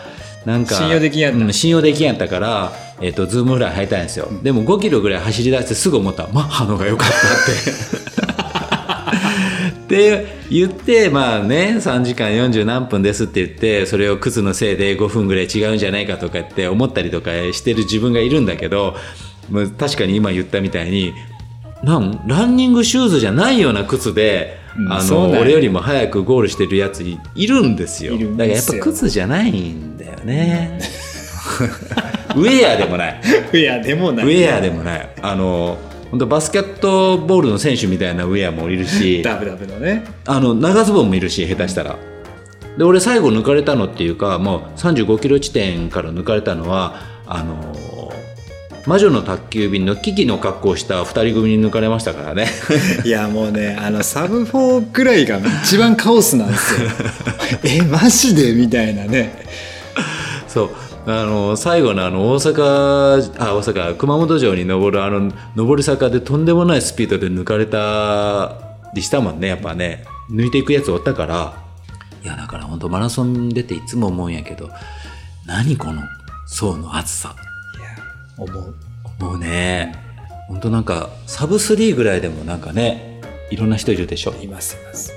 なんか信用できんやった。うん信用できんやったからえっ、とズームフライ履いたんですよ、でも5キロぐらい走り出してすぐ思った。マッハの方が良かったって言ってまあね3時間40何分ですって言ってそれを靴のせいで5分ぐらい違うんじゃないかとかって思ったりとかしてる自分がいるんだけど確かに今言ったみたいになんランニングシューズじゃないような靴で、うん。あの俺よりも早くゴールしてるやついいるんですよ。だからやっぱ靴じゃないんだよね。[LAUGHS] ウェアでもない。[LAUGHS] いやでもなウェアでもない。あの本当バスケットボールの選手みたいなウェアもいるし [LAUGHS] ダブダブのね。あの長ズボンもいるし下手したら。で俺最後抜かれたのっていうかもう35キロ地点から抜かれたのはあの魔女の宅急便のキキの格好をした2人組に抜かれましたからね。[LAUGHS] いやもうねあのサブ4ぐらいが一番カオスなんですよ。[LAUGHS] えマジで？みたいなね。そうあの最後のあの大阪あ大阪熊本城に登るあの上り坂でとんでもないスピードで抜かれたりしたもんねやっぱね。抜いていくやつおったから。いやだから本当マラソン出ていつも思うんやけど何この層の厚さ。思う。もうね。本当なんかサブ3ぐらいでもなんかねいろんな人いるでしょ。いますいます。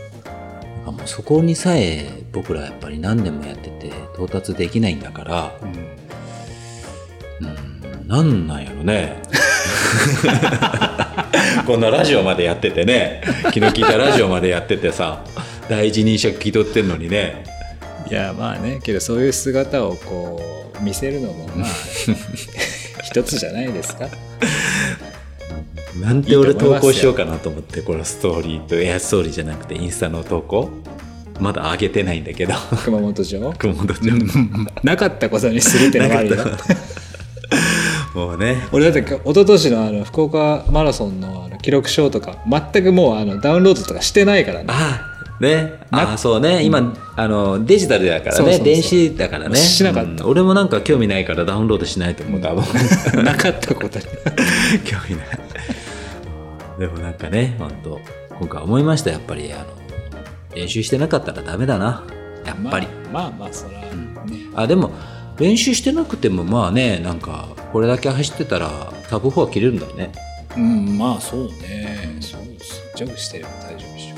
なんかもうそこにさえ僕らやっぱり何年もやってて到達できないんだからうん。なんなんやろね。[LAUGHS] こんなラジオまでやっててね。気の利いたラジオまでやっててさ第一人者気取ってんのにね。いやまあねけどそういう姿をこう見せるのもまあ [LAUGHS] 一つじゃないですか。なんて俺投稿しようかなと思ってこのストーリーとエアストーリーじゃなくてインスタの投稿まだ上げてないんだけど。熊本城？熊本城。なかったことにするってのもあるよ。もうね。俺だって一昨年のあの福岡マラソンのあの記録書とか全くもうあのダウンロードとかしてないからね。あね。あそうね。今、あのデジタルだからね。電子だからね。しなかった。うん。俺もなんか興味ないからダウンロードしないと思う多分。[LAUGHS] なかったことに。[LAUGHS] 興味ない。でもなんかね本当今回思いましたやっぱりあの練習してなかったらダメだな。やっぱり。まあまあまあそら、ね。あ、でも、練習してなくてもまあね、なんか、これだけ走ってたら、サブ4は切れるんだよね。うんまあそうね。そうです。ジョグしてれば大丈夫でしょ。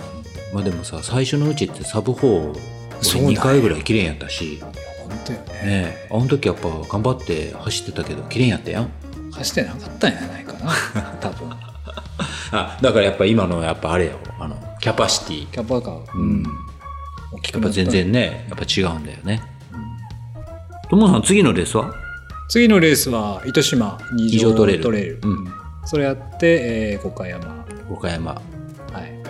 まあでもさ、最初のうちってサブ4、俺そうだよ2回ぐらい切れんやったし、本当よね。ねえ、あの時やっぱ頑張って走ってたけど、切れんやったやん。走ってなかったんじゃないかな。多分。[LAUGHS] あ、だからやっぱ今のやっぱあれよ、あの、キャパシティ。キャパがうん。大きくなった。やっぱ全然ね、やっぱ違うんだよね。ともさん、次のレースは？次のレースは糸島二二条ト条トレイルレイル、うん。それやって、えー、五箇山、岡山。は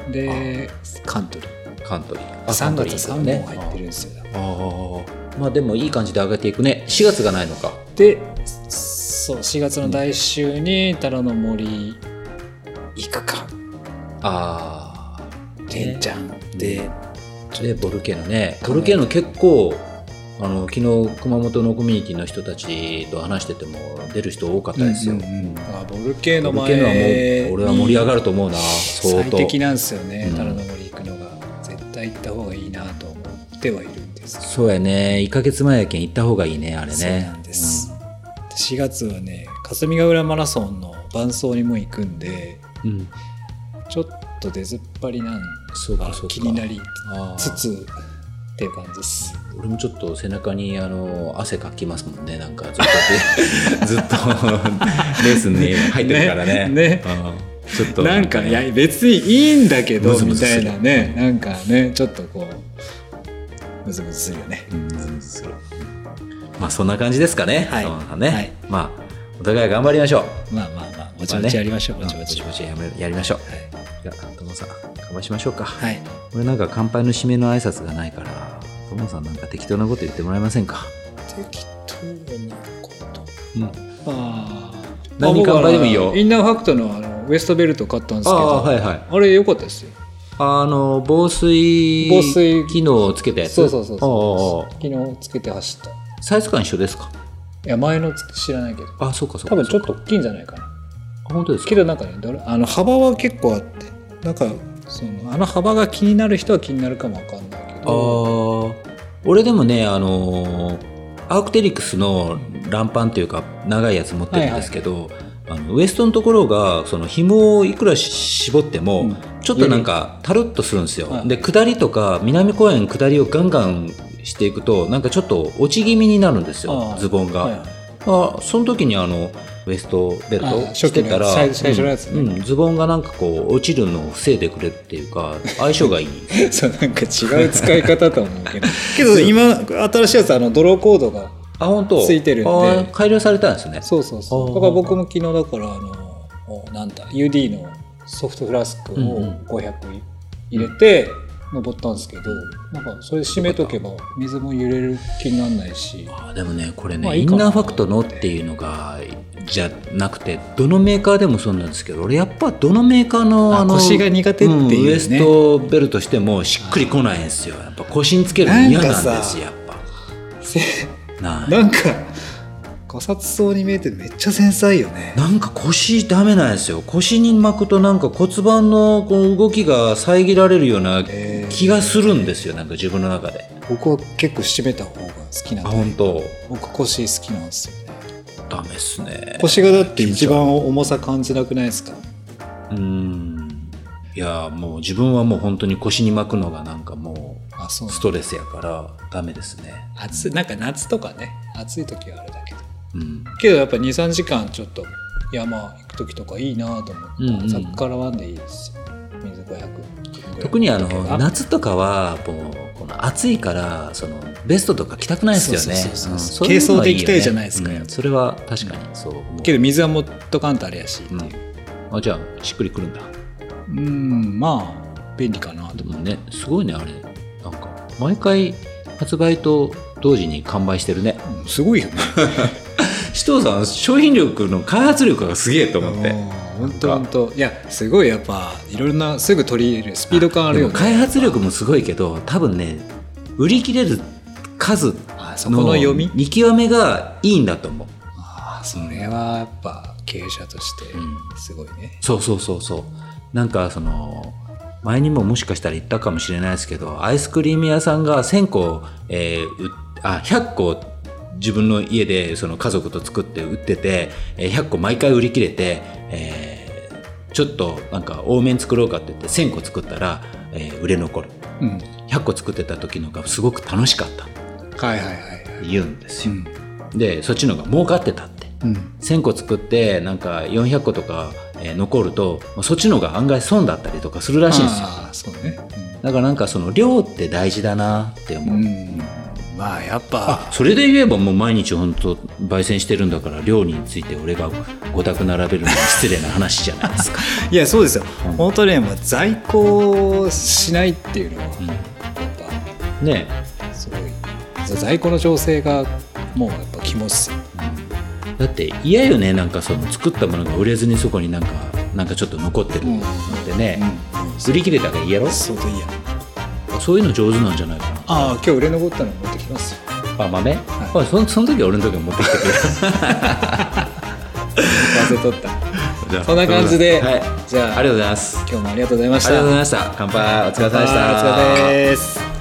い、でカントリー。カントリー。3月3本ね入ってるんですよ、ああ。まあでもいい感じで上げていくね。4月がないのか。でそう4月の第1週にタラの森行くか。ああ。てんちゃんでで、ボルケーノね。ボルケーノ結構、あの、昨日熊本のコミュニティの人たちと話してても出る人多かったですよ。うんうんうんあボルケーノボルケーノはも前う、俺は盛り上がると思うな。相当。最適なんですよね、うんタラの森行くのが絶対行った方がいいなと思ってはいるんですそうやね。1ヶ月前やけん行った方がいいね、あれね。そうなんです、4月はね霞ヶ浦マラソンの伴走にも行くんでうん。うん。ちょっと出ずっぱりなんがそうかそうか。気になりつつっていう感じです。俺もちょっと背中にあの汗かきますもんねなんかずっと [LAUGHS] ずっとレースに入ってるからね。[LAUGHS] ねね。うん。ちょっと。なんかいねや別にいいんだけどみたいなね。なんかねちょっとこうムズムズするよね。うんまあそんな感じですかね。はい。ね、はい。まあお互い頑張りましょう。まあまあまあぼちぼちやりましょう。ぼちぼち。ぼちぼちやりましょうじゃあ友野さん乾杯しましょうか、はい。俺なんか乾杯の締めの挨拶がないから友野さんなんか適当なこと言ってもらえませんか？適当なこと？うん。ああ何乾杯でもいいよ。インナーファクトのあのウエストベルト買ったんですけどああはいはい。あれ良かったですよ。あの防水防水機能をつけたやつ？そうそうそうそう。昨日つけて走った。いサイズ感一緒ですか？や前の知らないけど。あそうかそうか。多分ちょっと大きいんじゃないかな。あ本当ですか？けどなんかねあの幅は結構あってなんかそのあの幅が気になる人は気になるかもわかんないけあどー。俺でもねあのーアークテリクスのランパンっていうか長いやつ持ってるんですけど、あのウエストのところがその紐をいくらし絞っても、うん。ちょっとなんかたるっとするんですよ、はいで下りとか南公園下りをガンガンしていくとなんかちょっと落ち気味になるんですよズボンが、はいはい。あその時にあのウエストベルあトしてたら最最初のやつね。うんうんズボンがなんかこう落ちるのを防いでくれるっていうか [LAUGHS] 相性がいい。[LAUGHS] そうなんか違う使い方と思うけど。[LAUGHS] けど今新しいやつあのドローコードがあ本当？ついてるんで。改良されたんですね。そうそうそう。だから僕も昨日だからあのおなんだ UD のソフトフラスクをうんうん。500入れて登ったんですけど、なんかそれ閉めとけば水も揺れる気にならないし。あーでもねこれね、まあインナーファクトのっていうのがじゃなくてどのメーカーでもそうなんですけど俺やっぱどのメーカーのああの腰が苦手っていうね。んウエストベルトしてもしっくりこないんですよ。やっぱ腰につけるの嫌なんですやっせぱななんかがさつそうに見えてめっちゃ繊細よね。なんか腰ダメなんですよ。腰に巻くとなんか骨盤のこの動きが遮られるような気がするんですよ。なんか自分の中で。僕は結構締めた方が好きなんあで本当。僕腰好きなんですよね。ダメっすね。腰がだって一番重さ感じなくないですか？うーん。いやもう自分はもう本当に腰に巻くのがなんかもううストレスやからダメですね。暑いなんか夏とかね暑い時はあれだうん。けどやっぱ23時間ちょっと山行く時とかいいなと思って、うんうん。ざっからワンでいいですよ。水500特にあのあ。夏とかはもうこの暑いからそのベストとか着たくないですよね。軽装で行きたいじゃないですか。うん。それは確かに。そうけど水は持っとかんとあれやしう。あじゃあしっくりくるんだ。うんまあ便利かなとでもねすごいねあれ。なんか毎回発売と同時に完売してるね。うんすごいよね [LAUGHS] 紫藤さん商品力の開発力がすげえと思って。本当本当。いやすごいやっぱいろんなすぐ取り入れるスピード感あるよね開発力もすごいけど多分ね売り切れる数のの読み？見極めがいいんだと思う。ああそれはやっぱ経営者としてうん。すごいね、そうそうそうそう。なんかその前にももしかしたら言ったかもしれないですけど、アイスクリーム屋さんが1000個、えーうあ、100個自分の家でその家族と作って売ってて、えー100個毎回売り切れて、えーちょっとなんか多めに作ろうかって言って1000個作ったら、えー売れ残る。うん。100個作ってた時のがすごく楽しかったはいはいはい。言うんですよ。うん。で、そっちの方が儲かってたって。うん。1000個作ってなんか400個とか、えー残るとまあそっちの方が案外損だったりとかするらしいんですよああ、そうね。だからなんかその量って大事だなって思う、うん。まあやっぱ、それで言えばもう毎日本当焙煎してるんだから量について俺がごたく並べるのは失礼な話じゃないですか、[LAUGHS] いやそうですよ。うん本当にね、まあ在庫しないっていうのは、うんやっねぱすごい。在庫の調整がもうやっぱ肝っすよ。だって嫌よねなんかその作ったものが売れずにそこになんかなんかちょっと残ってるのってね、売り切れたから嫌やろ？そうでいいや。そういうの上手なんじゃないかな。ああ、今日売れ残ったの持ってきますよ。あ豆、あそのその時は俺の時は持ってきてくれる [LAUGHS] 忘れとった。そんな感じではい、じゃあありがとうございます。今日もありがとうございました。ありがとうございました。乾杯。お疲れ様でした。お疲れ様です。